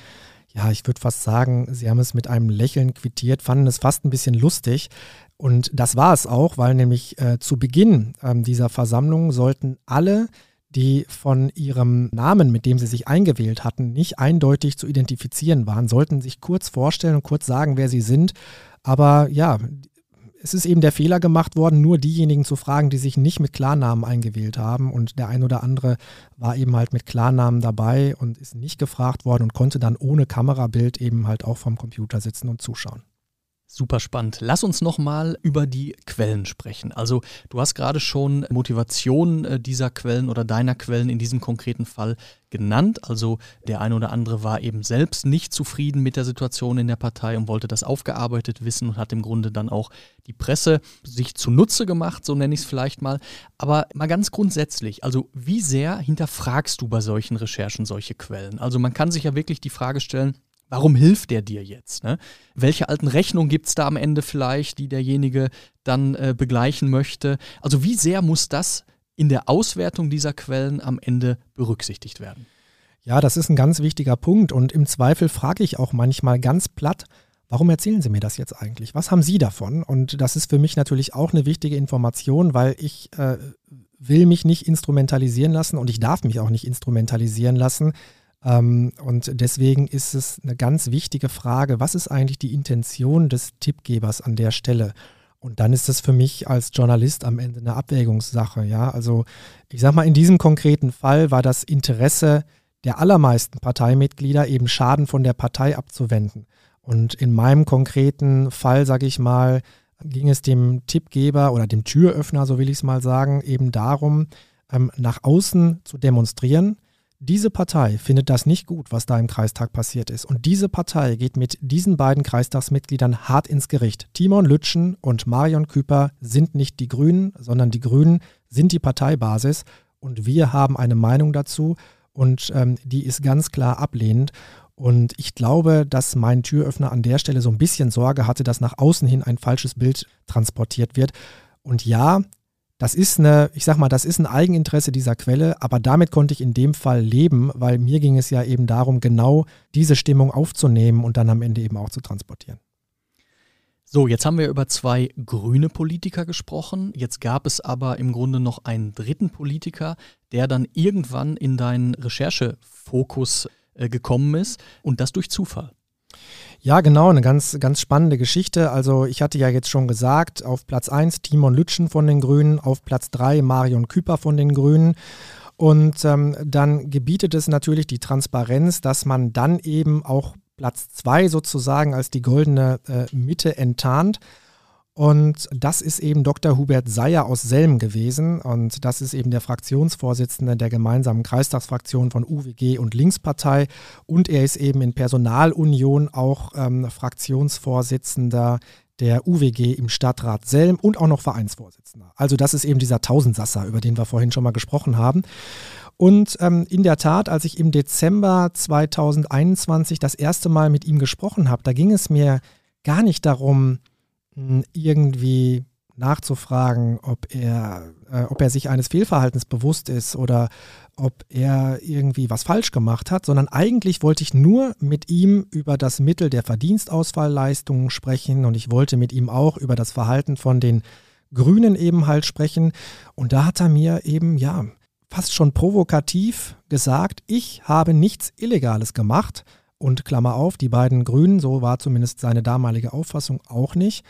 ja, ich würde fast sagen, sie haben es mit einem Lächeln quittiert, fanden es fast ein bisschen lustig. Und das war es auch, weil nämlich äh, zu Beginn ähm, dieser Versammlung sollten alle, die von ihrem Namen, mit dem sie sich eingewählt hatten, nicht eindeutig zu identifizieren waren, sollten sich kurz vorstellen und kurz sagen, wer sie sind. Aber ja, es ist eben der Fehler gemacht worden, nur diejenigen zu fragen, die sich nicht mit Klarnamen eingewählt haben. Und der ein oder andere war eben halt mit Klarnamen dabei und ist nicht gefragt worden und konnte dann ohne Kamerabild eben halt auch vom Computer sitzen und zuschauen. Super spannend. Lass uns nochmal über die Quellen sprechen. Also du hast gerade schon Motivation äh, dieser Quellen oder deiner Quellen in diesem konkreten Fall genannt. Also der eine oder andere war eben selbst nicht zufrieden mit der Situation in der Partei und wollte das aufgearbeitet wissen und hat im Grunde dann auch die Presse sich zunutze gemacht, so nenne ich es vielleicht mal. Aber mal ganz grundsätzlich, also wie sehr hinterfragst du bei solchen Recherchen solche Quellen? Also man kann sich ja wirklich die Frage stellen, Warum hilft der dir jetzt? Ne? Welche alten Rechnungen gibt es da am Ende vielleicht, die derjenige dann äh, begleichen möchte? Also wie sehr muss das in der Auswertung dieser Quellen am Ende berücksichtigt werden? Ja, das ist ein ganz wichtiger Punkt und im Zweifel frage ich auch manchmal ganz platt, warum erzählen Sie mir das jetzt eigentlich? Was haben Sie davon? Und das ist für mich natürlich auch eine wichtige Information, weil ich äh, will mich nicht instrumentalisieren lassen und ich darf mich auch nicht instrumentalisieren lassen und deswegen ist es eine ganz wichtige Frage, was ist eigentlich die Intention des Tippgebers an der Stelle? Und dann ist das für mich als Journalist am Ende eine Abwägungssache. Ja, also ich sag mal, in diesem konkreten Fall war das Interesse der allermeisten Parteimitglieder eben Schaden von der Partei abzuwenden. Und in meinem konkreten Fall, sage ich mal, ging es dem Tippgeber oder dem Türöffner, so will ich es mal sagen, eben darum, ähm, nach außen zu demonstrieren, diese Partei findet das nicht gut, was da im Kreistag passiert ist. Und diese Partei geht mit diesen beiden Kreistagsmitgliedern hart ins Gericht. Timon Lütschen und Marion Küper sind nicht die Grünen, sondern die Grünen sind die Parteibasis. Und wir haben eine Meinung dazu und ähm, die ist ganz klar ablehnend. Und ich glaube, dass mein Türöffner an der Stelle so ein bisschen Sorge hatte, dass nach außen hin ein falsches Bild transportiert wird. Und ja, das ist eine, ich sag mal, das ist ein Eigeninteresse dieser Quelle, aber damit konnte ich in dem Fall leben, weil mir ging es ja eben darum, genau diese Stimmung aufzunehmen und dann am Ende eben auch zu transportieren. So, jetzt haben wir über zwei grüne Politiker gesprochen. Jetzt gab es aber im Grunde noch einen dritten Politiker, der dann irgendwann in deinen Recherchefokus äh, gekommen ist und das durch Zufall. Ja, genau, eine ganz, ganz spannende Geschichte. Also ich hatte ja jetzt schon gesagt, auf Platz 1 Timon Lütschen von den Grünen, auf Platz 3 Marion Küper von den Grünen. Und ähm, dann gebietet es natürlich die Transparenz, dass man dann eben auch Platz 2 sozusagen als die goldene äh, Mitte enttarnt. Und das ist eben Dr. Hubert Seyer aus Selm gewesen. Und das ist eben der Fraktionsvorsitzende der gemeinsamen Kreistagsfraktion von UWG und Linkspartei. Und er ist eben in Personalunion auch ähm, Fraktionsvorsitzender der UWG im Stadtrat Selm und auch noch Vereinsvorsitzender. Also das ist eben dieser Tausendsasser, über den wir vorhin schon mal gesprochen haben. Und ähm, in der Tat, als ich im Dezember 2021 das erste Mal mit ihm gesprochen habe, da ging es mir gar nicht darum, irgendwie nachzufragen, ob er, äh, ob er sich eines Fehlverhaltens bewusst ist oder ob er irgendwie was falsch gemacht hat, sondern eigentlich wollte ich nur mit ihm über das Mittel der Verdienstausfallleistungen sprechen und ich wollte mit ihm auch über das Verhalten von den Grünen eben halt sprechen. Und da hat er mir eben, ja, fast schon provokativ gesagt, ich habe nichts Illegales gemacht. Und Klammer auf, die beiden Grünen, so war zumindest seine damalige Auffassung auch nicht.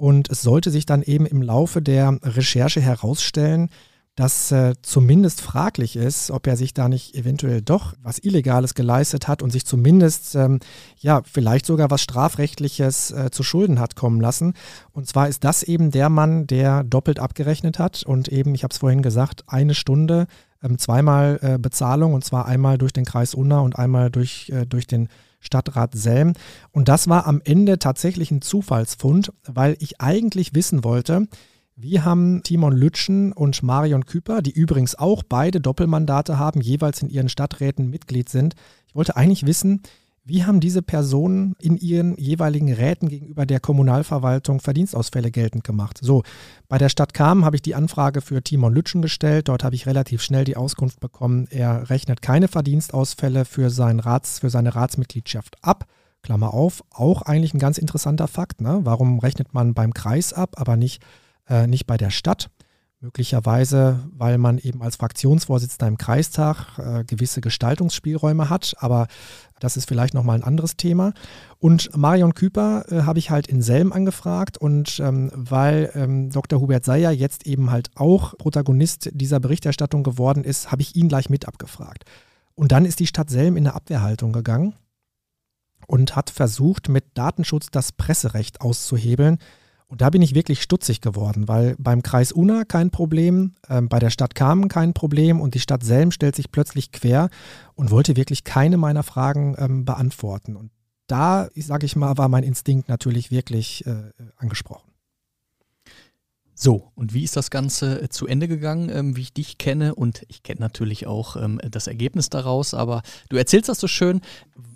Und es sollte sich dann eben im Laufe der Recherche herausstellen, dass äh, zumindest fraglich ist, ob er sich da nicht eventuell doch was Illegales geleistet hat und sich zumindest, ähm, ja, vielleicht sogar was Strafrechtliches äh, zu Schulden hat kommen lassen. Und zwar ist das eben der Mann, der doppelt abgerechnet hat und eben, ich habe es vorhin gesagt, eine Stunde, ähm, zweimal äh, Bezahlung und zwar einmal durch den Kreis Unna und einmal durch, äh, durch den Stadtrat Selm. Und das war am Ende tatsächlich ein Zufallsfund, weil ich eigentlich wissen wollte, wie haben Timon Lütschen und Marion Küper, die übrigens auch beide Doppelmandate haben, jeweils in ihren Stadträten Mitglied sind, ich wollte eigentlich wissen, Wie haben diese Personen in ihren jeweiligen Räten gegenüber der Kommunalverwaltung Verdienstausfälle geltend gemacht? So, bei der Stadt Kamen habe ich die Anfrage für Timon Lütschen gestellt. Dort habe ich relativ schnell die Auskunft bekommen, er rechnet keine Verdienstausfälle für, sein Rats, für seine Ratsmitgliedschaft ab. Klammer auf, auch eigentlich ein ganz interessanter Fakt. Ne? Warum rechnet man beim Kreis ab, aber nicht, äh, nicht bei der Stadt? Möglicherweise, weil man eben als Fraktionsvorsitzender im Kreistag äh, gewisse Gestaltungsspielräume hat, aber das ist vielleicht nochmal ein anderes Thema. Und Marion Küper äh, habe ich halt in Selm angefragt und ähm, weil ähm, Dr. Hubert Seyer jetzt eben halt auch Protagonist dieser Berichterstattung geworden ist, habe ich ihn gleich mit abgefragt. Und dann ist die Stadt Selm in eine Abwehrhaltung gegangen und hat versucht, mit Datenschutz das Presserecht auszuhebeln. Und da bin ich wirklich stutzig geworden, weil beim Kreis Unna kein Problem, äh, bei der Stadt Kamen kein Problem und die Stadt Selm stellt sich plötzlich quer und wollte wirklich keine meiner Fragen ähm, beantworten. Und da, sage ich mal, war mein Instinkt natürlich wirklich äh, angesprochen. So, und wie ist das Ganze äh, zu Ende gegangen, ähm, wie ich dich kenne? Und ich kenne natürlich auch ähm, das Ergebnis daraus, aber du erzählst das so schön.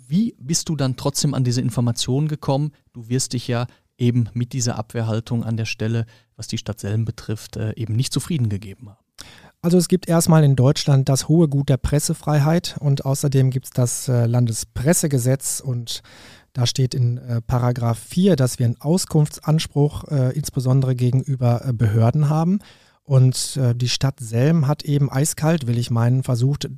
Wie bist du dann trotzdem an diese Informationen gekommen? Du wirst dich ja eben mit dieser Abwehrhaltung an der Stelle, was die Stadt Selm betrifft, äh, eben nicht zufrieden gegeben haben. Also es gibt erstmal in Deutschland das hohe Gut der Pressefreiheit und außerdem gibt es das äh, Landespressegesetz und da steht in äh, Paragraph 4, dass wir einen Auskunftsanspruch insbesondere gegenüber Behörden haben. Und die Stadt Selm hat eben eiskalt, will ich meinen, versucht,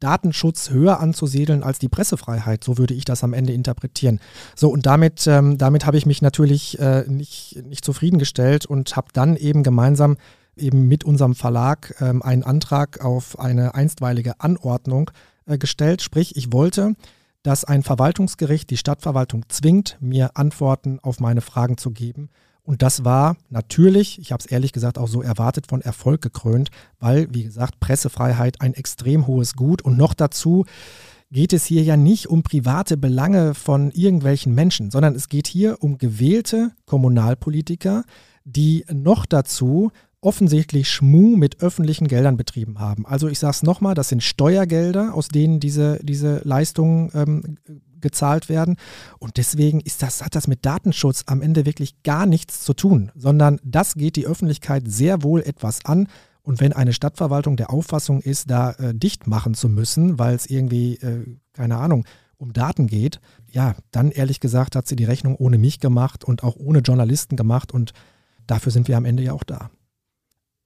Datenschutz höher anzusiedeln als die Pressefreiheit. So würde ich das am Ende interpretieren. So, und damit, ähm, damit habe ich mich natürlich äh, nicht, nicht zufriedengestellt und habe dann eben gemeinsam eben mit unserem Verlag ähm, einen Antrag auf eine einstweilige Anordnung äh, gestellt. Sprich, ich wollte, dass ein Verwaltungsgericht die Stadtverwaltung zwingt, mir Antworten auf meine Fragen zu geben und das war natürlich, ich habe es ehrlich gesagt auch so erwartet, von Erfolg gekrönt, weil, wie gesagt, Pressefreiheit ein extrem hohes Gut und noch dazu geht es hier ja nicht um private Belange von irgendwelchen Menschen, sondern es geht hier um gewählte Kommunalpolitiker, die noch dazu offensichtlich Schmu mit öffentlichen Geldern betrieben haben. Also ich sage es nochmal, das sind Steuergelder, aus denen diese, diese Leistungen ähm, gezahlt werden. Und deswegen ist das, hat das mit Datenschutz am Ende wirklich gar nichts zu tun, sondern das geht die Öffentlichkeit sehr wohl etwas an. Und wenn eine Stadtverwaltung der Auffassung ist, da äh, dicht machen zu müssen, weil es irgendwie, äh, keine Ahnung, um Daten geht, ja, dann ehrlich gesagt hat sie die Rechnung ohne mich gemacht und auch ohne Journalisten gemacht. Und dafür sind wir am Ende ja auch da.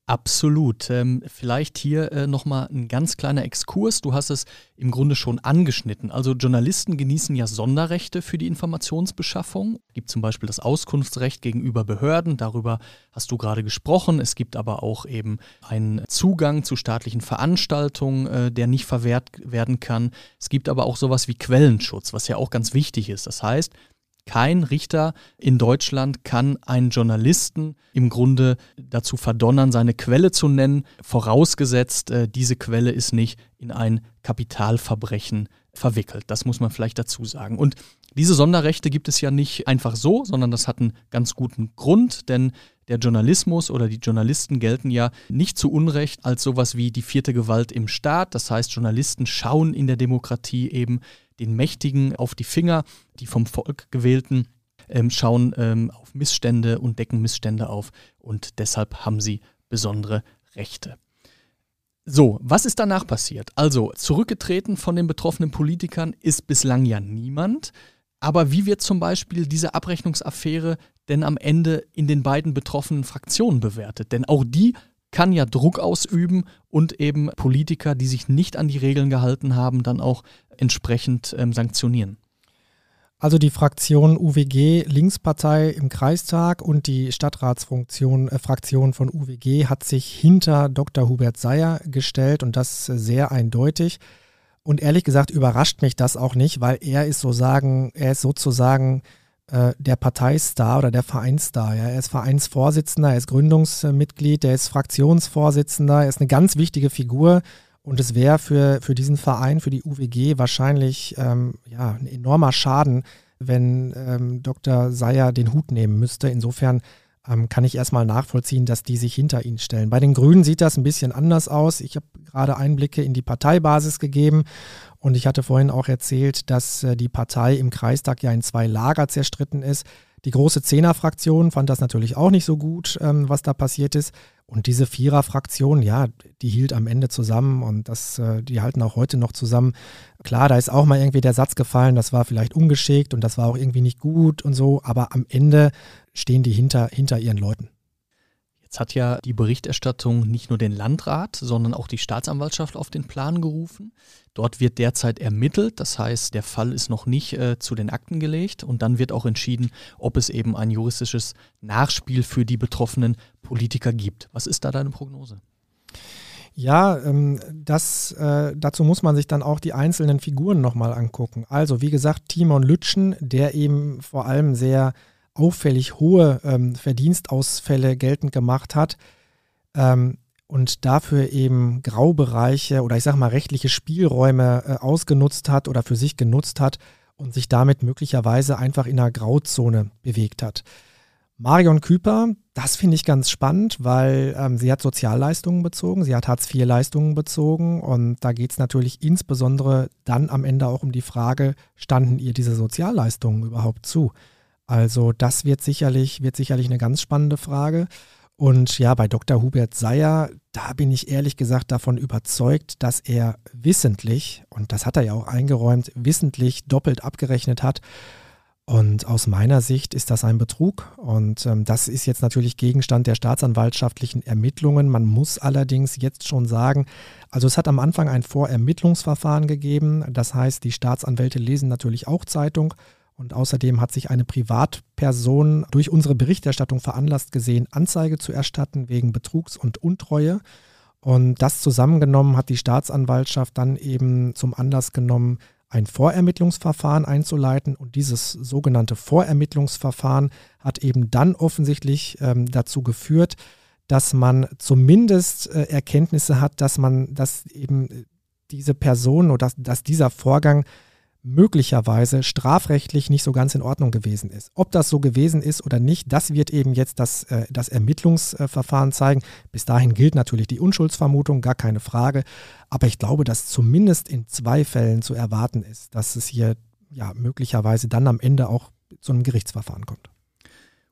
Absolut. Ähm, vielleicht hier äh, nochmal ein ganz kleiner Exkurs. Du hast es im Grunde schon angeschnitten. Also Journalisten genießen ja Sonderrechte für die Informationsbeschaffung. Es gibt zum Beispiel das Auskunftsrecht gegenüber Behörden. Darüber hast du gerade gesprochen. Es gibt aber auch eben einen Zugang zu staatlichen Veranstaltungen, äh, der nicht verwehrt werden kann. Es gibt aber auch sowas wie Quellenschutz, was ja auch ganz wichtig ist. Das heißt, kein Richter in Deutschland kann einen Journalisten im Grunde dazu verdonnern, seine Quelle zu nennen, vorausgesetzt, äh, diese Quelle ist nicht in ein Kapitalverbrechen verwickelt. Das muss man vielleicht dazu sagen. Und diese Sonderrechte gibt es ja nicht einfach so, sondern das hat einen ganz guten Grund, denn der Journalismus oder die Journalisten gelten ja nicht zu Unrecht als sowas wie die vierte Gewalt im Staat. Das heißt, Journalisten schauen in der Demokratie eben den Mächtigen auf die Finger, die vom Volk gewählten ähm, schauen ähm, auf Missstände und decken Missstände auf und deshalb haben sie besondere Rechte. So, was ist danach passiert? Also, zurückgetreten von den betroffenen Politikern ist bislang ja niemand. Aber wie wird zum Beispiel diese Abrechnungsaffäre denn am Ende in den beiden betroffenen Fraktionen bewertet? Denn auch die kann ja Druck ausüben und eben Politiker, die sich nicht an die Regeln gehalten haben, dann auch entsprechend ähm, sanktionieren. Also die Fraktion UWG Linkspartei im Kreistag und die Stadtratsfunktion äh, Fraktion von UWG hat sich hinter Dr. Hubert Seyer gestellt und das sehr eindeutig. Und ehrlich gesagt überrascht mich das auch nicht, weil er ist so sagen, er ist sozusagen äh, der Parteistar oder der Vereinsstar. Ja. Er ist Vereinsvorsitzender, er ist Gründungsmitglied, er ist Fraktionsvorsitzender, er ist eine ganz wichtige Figur. Und es wäre für, für diesen Verein, für die UWG wahrscheinlich ähm, ja, ein enormer Schaden, wenn ähm, Dr. Seyer den Hut nehmen müsste. Insofern ähm, kann ich erstmal nachvollziehen, dass die sich hinter ihn stellen. Bei den Grünen sieht das ein bisschen anders aus. Ich habe gerade Einblicke in die Parteibasis gegeben und ich hatte vorhin auch erzählt, dass äh, die Partei im Kreistag ja in zwei Lager zerstritten ist. Die große Zehner-Fraktion fand das natürlich auch nicht so gut, ähm, was da passiert ist. Und diese Vierer-Fraktion, ja, die hielt am Ende zusammen und das, äh, die halten auch heute noch zusammen. Klar, da ist auch mal irgendwie der Satz gefallen, das war vielleicht ungeschickt und das war auch irgendwie nicht gut und so, aber am Ende stehen die hinter, hinter ihren Leuten. Jetzt hat ja die Berichterstattung nicht nur den Landrat, sondern auch die Staatsanwaltschaft auf den Plan gerufen. Dort wird derzeit ermittelt, das heißt, der Fall ist noch nicht äh, zu den Akten gelegt und dann wird auch entschieden, ob es eben ein juristisches Nachspiel für die betroffenen Politiker gibt. Was ist da deine Prognose? Ja, ähm, das, äh, dazu muss man sich dann auch die einzelnen Figuren nochmal angucken. Also wie gesagt, Timon Lütschen, der eben vor allem sehr auffällig hohe ähm, Verdienstausfälle geltend gemacht hat ähm, und dafür eben Graubereiche oder ich sage mal rechtliche Spielräume äh, ausgenutzt hat oder für sich genutzt hat und sich damit möglicherweise einfach in einer Grauzone bewegt hat. Marion Küper, das finde ich ganz spannend, weil ähm, sie hat Sozialleistungen bezogen, sie hat Hartz-IV-Leistungen bezogen und da geht es natürlich insbesondere dann am Ende auch um die Frage, standen ihr diese Sozialleistungen überhaupt zu? Also das wird sicherlich, wird sicherlich eine ganz spannende Frage. Und ja, bei Dr. Hubert Seyer, da bin ich ehrlich gesagt davon überzeugt, dass er wissentlich, und das hat er ja auch eingeräumt, wissentlich doppelt abgerechnet hat. Und aus meiner Sicht ist das ein Betrug. Und ähm, das ist jetzt natürlich Gegenstand der staatsanwaltschaftlichen Ermittlungen. Man muss allerdings jetzt schon sagen, also es hat am Anfang ein Vorermittlungsverfahren gegeben. Das heißt, die Staatsanwälte lesen natürlich auch Zeitung und außerdem hat sich eine Privatperson durch unsere Berichterstattung veranlasst gesehen, Anzeige zu erstatten wegen Betrugs und Untreue. Und das zusammengenommen hat die Staatsanwaltschaft dann eben zum Anlass genommen, ein Vorermittlungsverfahren einzuleiten. Und dieses sogenannte Vorermittlungsverfahren hat eben dann offensichtlich ähm, dazu geführt, dass man zumindest äh, Erkenntnisse hat, dass man, dass eben diese Person oder dass, dass dieser Vorgang möglicherweise strafrechtlich nicht so ganz in Ordnung gewesen ist. Ob das so gewesen ist oder nicht, das wird eben jetzt das, äh, das Ermittlungsverfahren zeigen. Bis dahin gilt natürlich die Unschuldsvermutung, gar keine Frage. Aber ich glaube, dass zumindest in zwei Fällen zu erwarten ist, dass es hier ja möglicherweise dann am Ende auch zu einem Gerichtsverfahren kommt.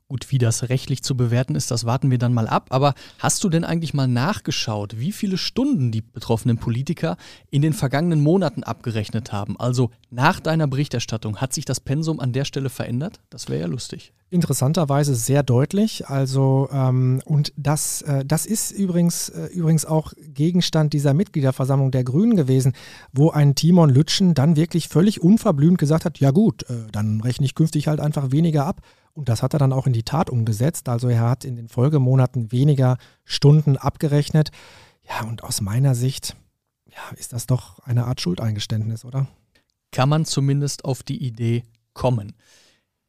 Gut, wie das rechtlich zu bewerten ist, das warten wir dann mal ab. Aber hast du denn eigentlich mal nachgeschaut, wie viele Stunden die betroffenen Politiker in den vergangenen Monaten abgerechnet haben? Also nach deiner Berichterstattung, hat sich das Pensum an der Stelle verändert? Das wäre ja lustig. Interessanterweise sehr deutlich. Also, ähm, und das, äh, das ist übrigens, äh, übrigens auch Gegenstand dieser Mitgliederversammlung der Grünen gewesen, wo ein Timon Lütschen dann wirklich völlig unverblümt gesagt hat: Ja, gut, äh, dann rechne ich künftig halt einfach weniger ab. Und das hat er dann auch in die Tat umgesetzt. Also er hat in den Folgemonaten weniger Stunden abgerechnet. Ja, und aus meiner Sicht ja, ist das doch eine Art Schuldeingeständnis, oder? Kann man zumindest auf die Idee kommen.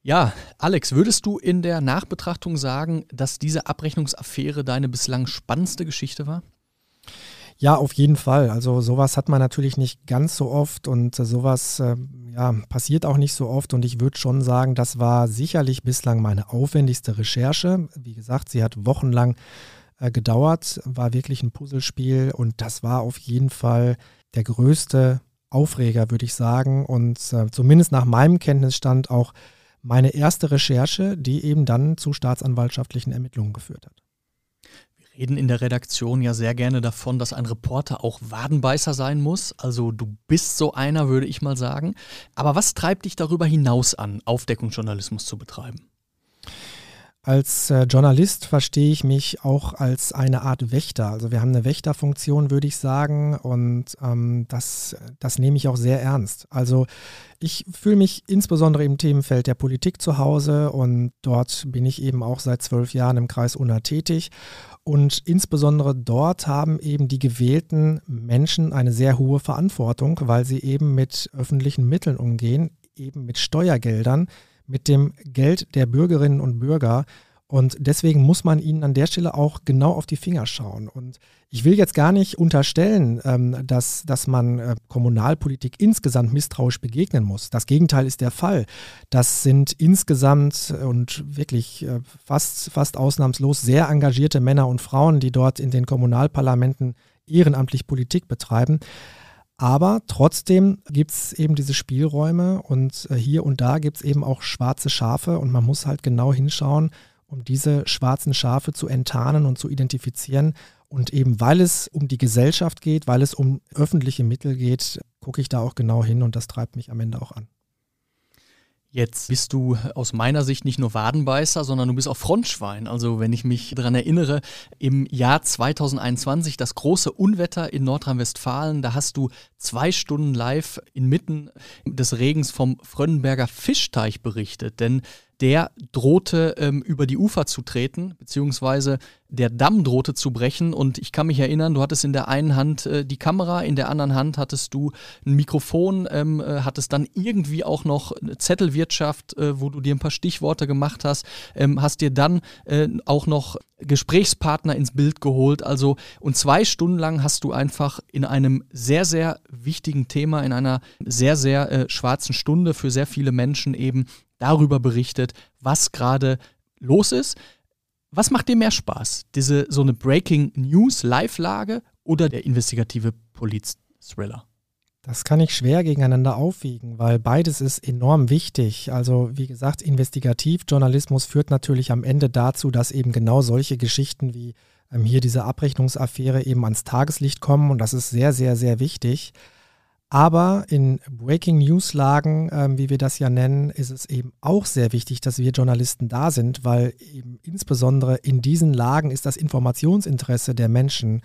Ja, Alex, würdest du in der Nachbetrachtung sagen, dass diese Abrechnungsaffäre deine bislang spannendste Geschichte war? Ja, auf jeden Fall. Also sowas hat man natürlich nicht ganz so oft und äh, sowas äh, ja, passiert auch nicht so oft. Und ich würde schon sagen, das war sicherlich bislang meine aufwendigste Recherche. Wie gesagt, sie hat wochenlang äh, gedauert, war wirklich ein Puzzlespiel und das war auf jeden Fall der größte Aufreger, würde ich sagen. Und äh, zumindest nach meinem Kenntnisstand auch meine erste Recherche, die eben dann zu staatsanwaltschaftlichen Ermittlungen geführt hat reden in der Redaktion ja sehr gerne davon, dass ein Reporter auch Wadenbeißer sein muss. Also du bist so einer, würde ich mal sagen. Aber was treibt dich darüber hinaus an, Aufdeckungsjournalismus zu betreiben? Als äh, Journalist verstehe ich mich auch als eine Art Wächter. Also wir haben eine Wächterfunktion, würde ich sagen, und ähm, das, das nehme ich auch sehr ernst. Also ich fühle mich insbesondere im Themenfeld der Politik zu Hause und dort bin ich eben auch seit zwölf Jahren im Kreis UNA tätig. Und insbesondere dort haben eben die gewählten Menschen eine sehr hohe Verantwortung, weil sie eben mit öffentlichen Mitteln umgehen, eben mit Steuergeldern, mit dem Geld der Bürgerinnen und Bürger. Und deswegen muss man ihnen an der Stelle auch genau auf die Finger schauen. Und ich will jetzt gar nicht unterstellen, ähm, dass, dass man äh, Kommunalpolitik insgesamt misstrauisch begegnen muss. Das Gegenteil ist der Fall. Das sind insgesamt und wirklich äh, fast, fast ausnahmslos sehr engagierte Männer und Frauen, die dort in den Kommunalparlamenten ehrenamtlich Politik betreiben. Aber trotzdem gibt es eben diese Spielräume und äh, hier und da gibt es eben auch schwarze Schafe und man muss halt genau hinschauen, um diese schwarzen Schafe zu enttarnen und zu identifizieren. Und eben weil es um die Gesellschaft geht, weil es um öffentliche Mittel geht, gucke ich da auch genau hin und das treibt mich am Ende auch an. Jetzt bist du aus meiner Sicht nicht nur Wadenbeißer, sondern du bist auch Frontschwein. Also wenn ich mich daran erinnere, im Jahr 2021 das große Unwetter in Nordrhein-Westfalen, da hast du zwei Stunden live inmitten des Regens vom Frönnenberger Fischteich berichtet. Denn der drohte ähm, über die Ufer zu treten, beziehungsweise der Damm drohte zu brechen. Und ich kann mich erinnern, du hattest in der einen Hand äh, die Kamera, in der anderen Hand hattest du ein Mikrofon, ähm, äh, hattest dann irgendwie auch noch eine Zettelwirtschaft, äh, wo du dir ein paar Stichworte gemacht hast, ähm, hast dir dann äh, auch noch Gesprächspartner ins Bild geholt. Also, und zwei Stunden lang hast du einfach in einem sehr, sehr wichtigen Thema, in einer sehr, sehr äh, schwarzen Stunde für sehr viele Menschen eben darüber berichtet, was gerade los ist. Was macht dir mehr Spaß? Diese so eine Breaking News Live-Lage oder der investigative Poliz-Thriller? Das kann ich schwer gegeneinander aufwiegen, weil beides ist enorm wichtig. Also wie gesagt, Investigativjournalismus führt natürlich am Ende dazu, dass eben genau solche Geschichten wie ähm, hier diese Abrechnungsaffäre eben ans Tageslicht kommen und das ist sehr, sehr, sehr wichtig. Aber in Breaking News Lagen, ähm, wie wir das ja nennen, ist es eben auch sehr wichtig, dass wir Journalisten da sind, weil eben insbesondere in diesen Lagen ist das Informationsinteresse der Menschen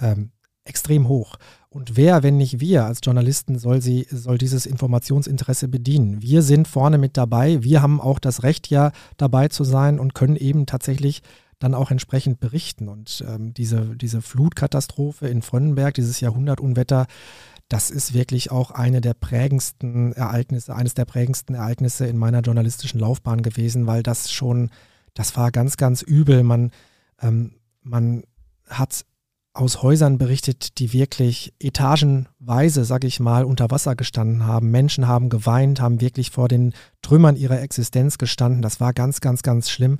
ähm, extrem hoch. Und wer, wenn nicht wir als Journalisten, soll, sie, soll dieses Informationsinteresse bedienen? Wir sind vorne mit dabei. Wir haben auch das Recht, ja dabei zu sein und können eben tatsächlich dann auch entsprechend berichten. Und ähm, diese, diese Flutkatastrophe in Frönnenberg, dieses Jahrhundertunwetter, das ist wirklich auch eine der prägendsten Ereignisse, eines der prägendsten Ereignisse in meiner journalistischen Laufbahn gewesen, weil das schon, das war ganz, ganz übel. Man, ähm, man hat aus Häusern berichtet, die wirklich etagenweise, sag ich mal, unter Wasser gestanden haben. Menschen haben geweint, haben wirklich vor den Trümmern ihrer Existenz gestanden. Das war ganz, ganz, ganz schlimm.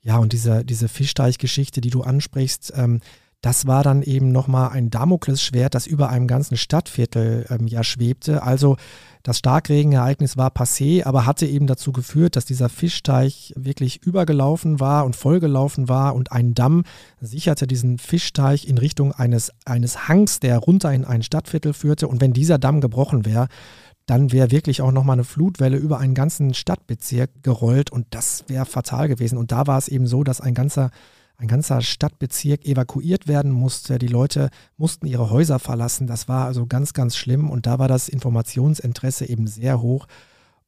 Ja, und diese, diese Fischteichgeschichte, die du ansprichst, ähm, das war dann eben nochmal ein Damoklesschwert, das über einem ganzen Stadtviertel ähm, ja schwebte. Also das Starkregenereignis war passé, aber hatte eben dazu geführt, dass dieser Fischteich wirklich übergelaufen war und vollgelaufen war und ein Damm sicherte diesen Fischteich in Richtung eines, eines Hangs, der runter in ein Stadtviertel führte. Und wenn dieser Damm gebrochen wäre, dann wäre wirklich auch nochmal eine Flutwelle über einen ganzen Stadtbezirk gerollt und das wäre fatal gewesen. Und da war es eben so, dass ein ganzer ein ganzer Stadtbezirk evakuiert werden musste. Die Leute mussten ihre Häuser verlassen. Das war also ganz, ganz schlimm. Und da war das Informationsinteresse eben sehr hoch.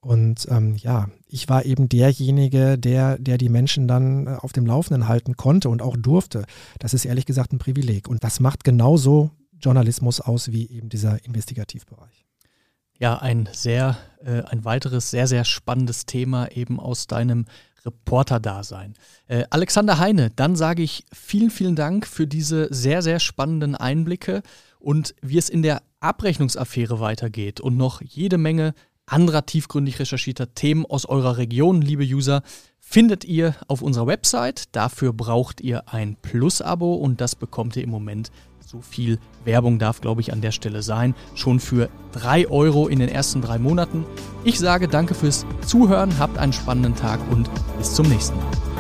Und ähm, ja, ich war eben derjenige, der, der die Menschen dann äh, auf dem Laufenden halten konnte und auch durfte. Das ist ehrlich gesagt ein Privileg. Und das macht genauso Journalismus aus wie eben dieser Investigativbereich. Ja, ein sehr, äh, ein weiteres sehr, sehr spannendes Thema eben aus deinem Reporter-Dasein. Äh, Alexander Heine, dann sage ich vielen, vielen Dank für diese sehr, sehr spannenden Einblicke und wie es in der Abrechnungsaffäre weitergeht und noch jede Menge anderer tiefgründig recherchierter Themen aus eurer Region, liebe User, findet ihr auf unserer Website. Dafür braucht ihr ein Plus-Abo und das bekommt ihr im Moment so viel Werbung darf, glaube ich, an der Stelle sein. Schon für 3 Euro in den ersten drei Monaten. Ich sage danke fürs Zuhören, habt einen spannenden Tag und bis zum nächsten Mal.